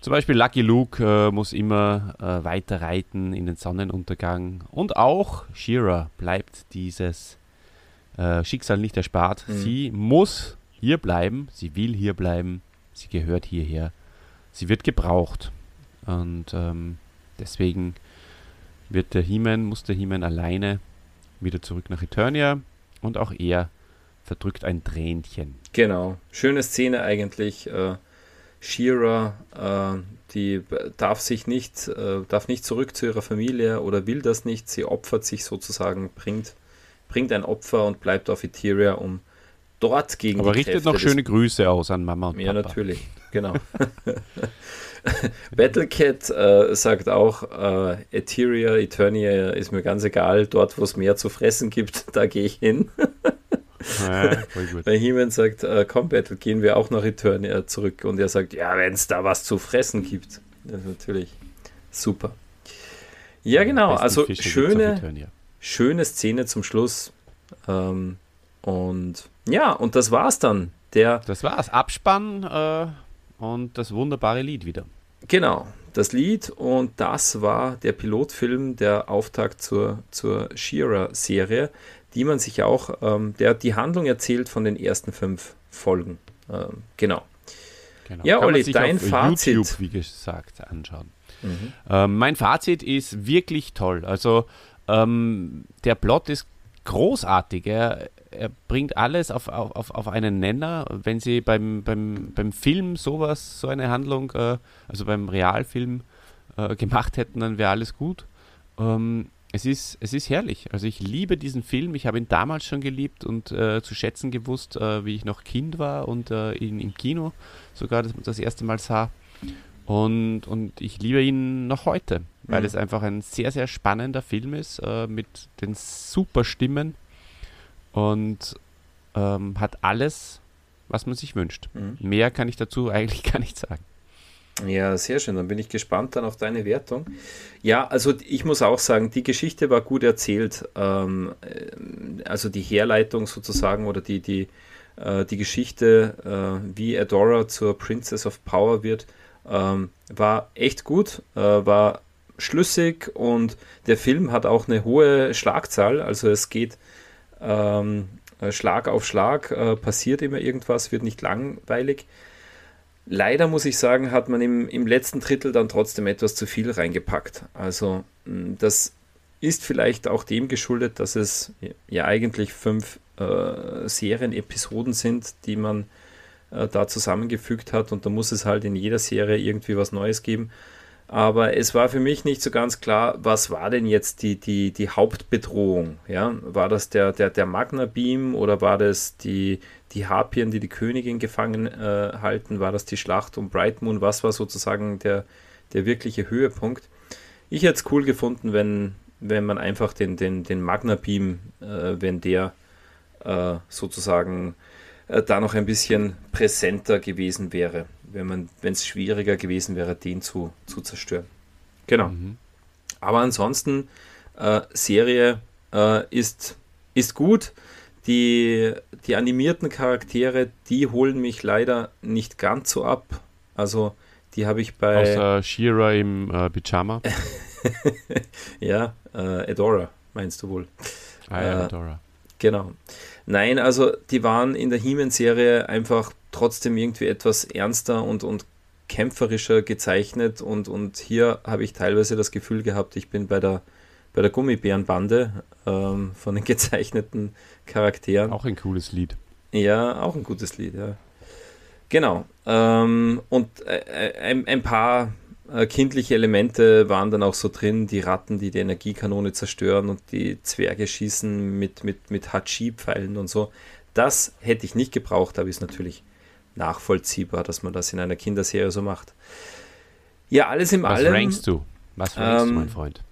Zum Beispiel Lucky Luke äh, muss immer äh, weiter reiten in den Sonnenuntergang. Und auch Shira bleibt dieses äh, Schicksal nicht erspart. Mhm. Sie muss hier bleiben, sie will hier bleiben, sie gehört hierher. Sie wird gebraucht. Und ähm, deswegen wird der He-Man, muss der He-Man alleine wieder zurück nach Eternia. Und auch er verdrückt ein Tränchen. Genau. Schöne Szene eigentlich. Äh, Shira, äh, die darf sich nicht, äh, darf nicht zurück zu ihrer Familie oder will das nicht. Sie opfert sich sozusagen, bringt, bringt ein Opfer und bleibt auf Etheria, um dort gegen Aber richtet Kräfte noch schöne Grüße aus an Mama und ja, Papa. Ja, natürlich, genau. <laughs> <laughs> Battlecat äh, sagt auch, äh, Etheria, Eternia ist mir ganz egal, dort wo es mehr zu fressen gibt, <laughs> da gehe ich hin. Ja, Weil He-Man sagt, äh, komm Battle, gehen wir auch nach Eternia zurück. Und er sagt, ja, wenn es da was zu fressen gibt. Das ist natürlich super. Ja, genau. Also schöne, schöne Szene zum Schluss. Ähm, und ja, und das war's dann. Der, das war's. Abspann äh, und das wunderbare Lied wieder. Genau, das Lied und das war der Pilotfilm, der Auftakt zur, zur Shearer-Serie die man sich auch, ähm, der die Handlung erzählt von den ersten fünf Folgen. Ähm, genau. genau. Ja, Kann Olli, dein Fazit. YouTube, wie gesagt, anschauen. Mhm. Ähm, mein Fazit ist wirklich toll. Also ähm, der Plot ist großartig. Er, er bringt alles auf, auf, auf einen Nenner. Wenn sie beim, beim, beim Film sowas, so eine Handlung, äh, also beim Realfilm äh, gemacht hätten, dann wäre alles gut. Ähm, es ist, es ist herrlich. Also ich liebe diesen Film. Ich habe ihn damals schon geliebt und äh, zu schätzen gewusst, äh, wie ich noch Kind war und äh, ihn im Kino sogar das, das, erste Mal sah. Und, und ich liebe ihn noch heute, weil mhm. es einfach ein sehr, sehr spannender Film ist äh, mit den super Stimmen und ähm, hat alles, was man sich wünscht. Mhm. Mehr kann ich dazu eigentlich <laughs> gar nicht sagen. Ja, sehr schön. Dann bin ich gespannt dann auf deine Wertung. Ja, also ich muss auch sagen, die Geschichte war gut erzählt. Ähm, äh, also die Herleitung sozusagen oder die, die, äh, die Geschichte, äh, wie Adora zur Princess of Power wird, ähm, war echt gut, äh, war schlüssig und der Film hat auch eine hohe Schlagzahl. Also es geht ähm, Schlag auf Schlag, äh, passiert immer irgendwas, wird nicht langweilig. Leider muss ich sagen, hat man im, im letzten Drittel dann trotzdem etwas zu viel reingepackt. Also das ist vielleicht auch dem geschuldet, dass es ja eigentlich fünf äh, Serien-Episoden sind, die man äh, da zusammengefügt hat und da muss es halt in jeder Serie irgendwie was Neues geben. Aber es war für mich nicht so ganz klar, was war denn jetzt die, die, die Hauptbedrohung? Ja? War das der, der, der Magna Beam oder war das die, die Harpien, die die Königin gefangen äh, halten? War das die Schlacht um Bright Moon? Was war sozusagen der, der wirkliche Höhepunkt? Ich hätte es cool gefunden, wenn, wenn man einfach den, den, den Magna Beam, äh, wenn der äh, sozusagen äh, da noch ein bisschen präsenter gewesen wäre wenn es schwieriger gewesen wäre, den zu, zu zerstören. Genau. Mhm. Aber ansonsten, äh, Serie äh, ist, ist gut. Die, die animierten Charaktere, die holen mich leider nicht ganz so ab. Also, die habe ich bei. Außer Shira im äh, Pyjama. <laughs> ja, äh, Adora, meinst du wohl. Ah ja, äh, Adora. Genau. Nein, also die waren in der He-Man-Serie einfach trotzdem irgendwie etwas ernster und, und kämpferischer gezeichnet und, und hier habe ich teilweise das Gefühl gehabt, ich bin bei der, bei der Gummibärenbande ähm, von den <laughs> gezeichneten Charakteren. Auch ein cooles Lied. Ja, auch ein gutes Lied, ja. Genau. Ähm, und äh, äh ein, ein, paar äh, kindliche Elemente waren dann auch so drin, die Ratten, die die Energiekanone zerstören und die Zwerge schießen mit, mit, mit Hachi-Pfeilen und so. Das hätte ich nicht gebraucht, aber ist natürlich nachvollziehbar, dass man das in einer Kinderserie so macht. Ja, alles in Was allem. Was rankst du? Was rankst ähm, du, mein Freund?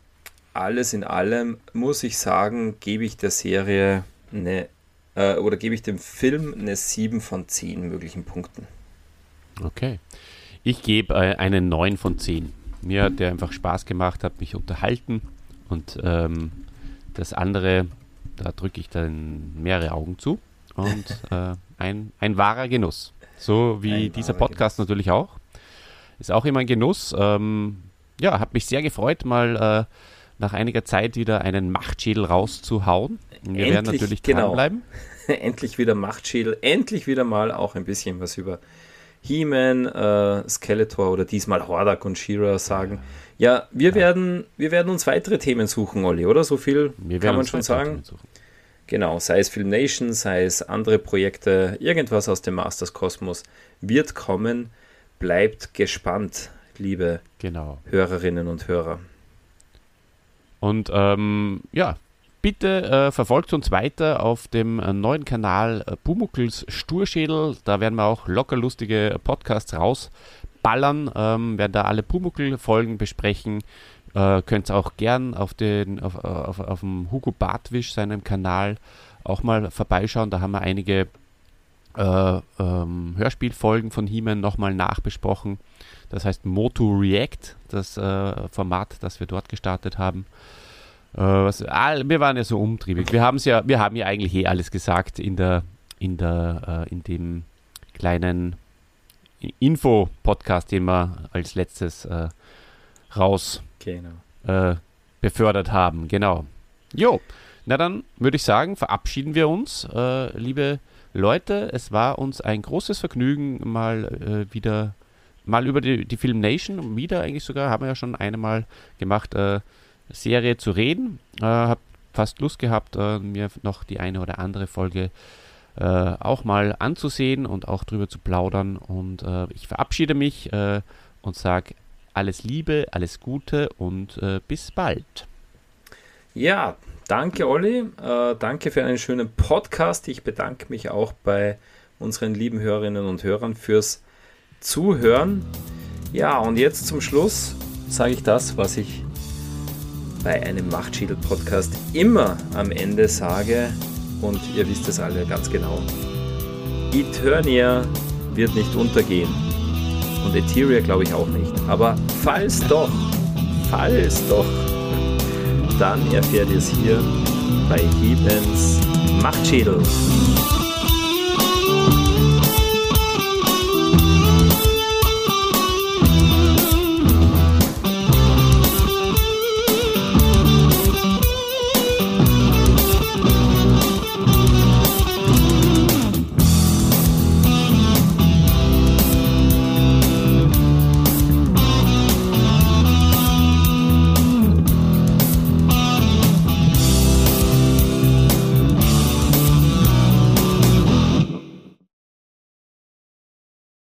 Alles in allem muss ich sagen, gebe ich der Serie eine, äh, oder gebe ich dem Film eine 7 von 10 möglichen Punkten. Okay. Ich gebe äh, eine 9 von 10. Mir hat der einfach Spaß gemacht, hat mich unterhalten und ähm, das andere, da drücke ich dann mehrere Augen zu und <laughs> äh, ein, ein wahrer Genuss. So wie ein dieser Podcast Genuss. natürlich auch. Ist auch immer ein Genuss. Ähm, ja, hat mich sehr gefreut, mal äh, nach einiger Zeit wieder einen Machtschädel rauszuhauen. Wir endlich, werden natürlich genau. dranbleiben. <laughs> endlich wieder Machtschädel, endlich wieder mal auch ein bisschen was über He-Man, äh, Skeletor oder diesmal Hordak und She-Ra sagen. Ja, wir, ja. Werden, wir werden uns weitere Themen suchen, Olli, oder? So viel kann man schon sagen. Genau, sei es Film Nation, sei es andere Projekte, irgendwas aus dem Masters Kosmos wird kommen. Bleibt gespannt, liebe genau. Hörerinnen und Hörer. Und ähm, ja, Bitte äh, verfolgt uns weiter auf dem äh, neuen Kanal äh, Pumuckls Sturschädel. Da werden wir auch locker lustige Podcasts rausballern, ähm, werden da alle Pumuckl-Folgen besprechen. Äh, könnt auch gern auf, den, auf, auf, auf dem Hugo Bartwisch, seinem Kanal, auch mal vorbeischauen. Da haben wir einige äh, ähm, Hörspielfolgen von He-Man nochmal nachbesprochen. Das heißt Moto React, das äh, Format, das wir dort gestartet haben. Äh, was, ah, wir waren ja so umtriebig. Wir haben ja, wir haben ja eigentlich eh alles gesagt in der, in der, äh, in dem kleinen Info-Podcast, den wir als letztes äh, raus genau. Äh, befördert haben. Genau. Jo, na dann würde ich sagen, verabschieden wir uns, äh, liebe Leute. Es war uns ein großes Vergnügen, mal äh, wieder, mal über die, die Film Nation, wieder eigentlich sogar, haben wir ja schon einmal gemacht, Serie zu reden. Äh, habe fast Lust gehabt, äh, mir noch die eine oder andere Folge äh, auch mal anzusehen und auch drüber zu plaudern. Und äh, ich verabschiede mich äh, und sage alles Liebe, alles Gute und äh, bis bald. Ja, danke Olli, danke für einen schönen Podcast. Ich bedanke mich auch bei unseren lieben Hörerinnen und Hörern fürs Zuhören. Ja, und jetzt zum Schluss sage ich das, was ich bei einem Machtschädel-Podcast immer am Ende sage, und ihr wisst es alle ganz genau, Eternia wird nicht untergehen. Und Etheria glaube ich auch nicht. Aber falls doch, falls doch, dann erfährt ihr es hier bei Hebens Machtschädel.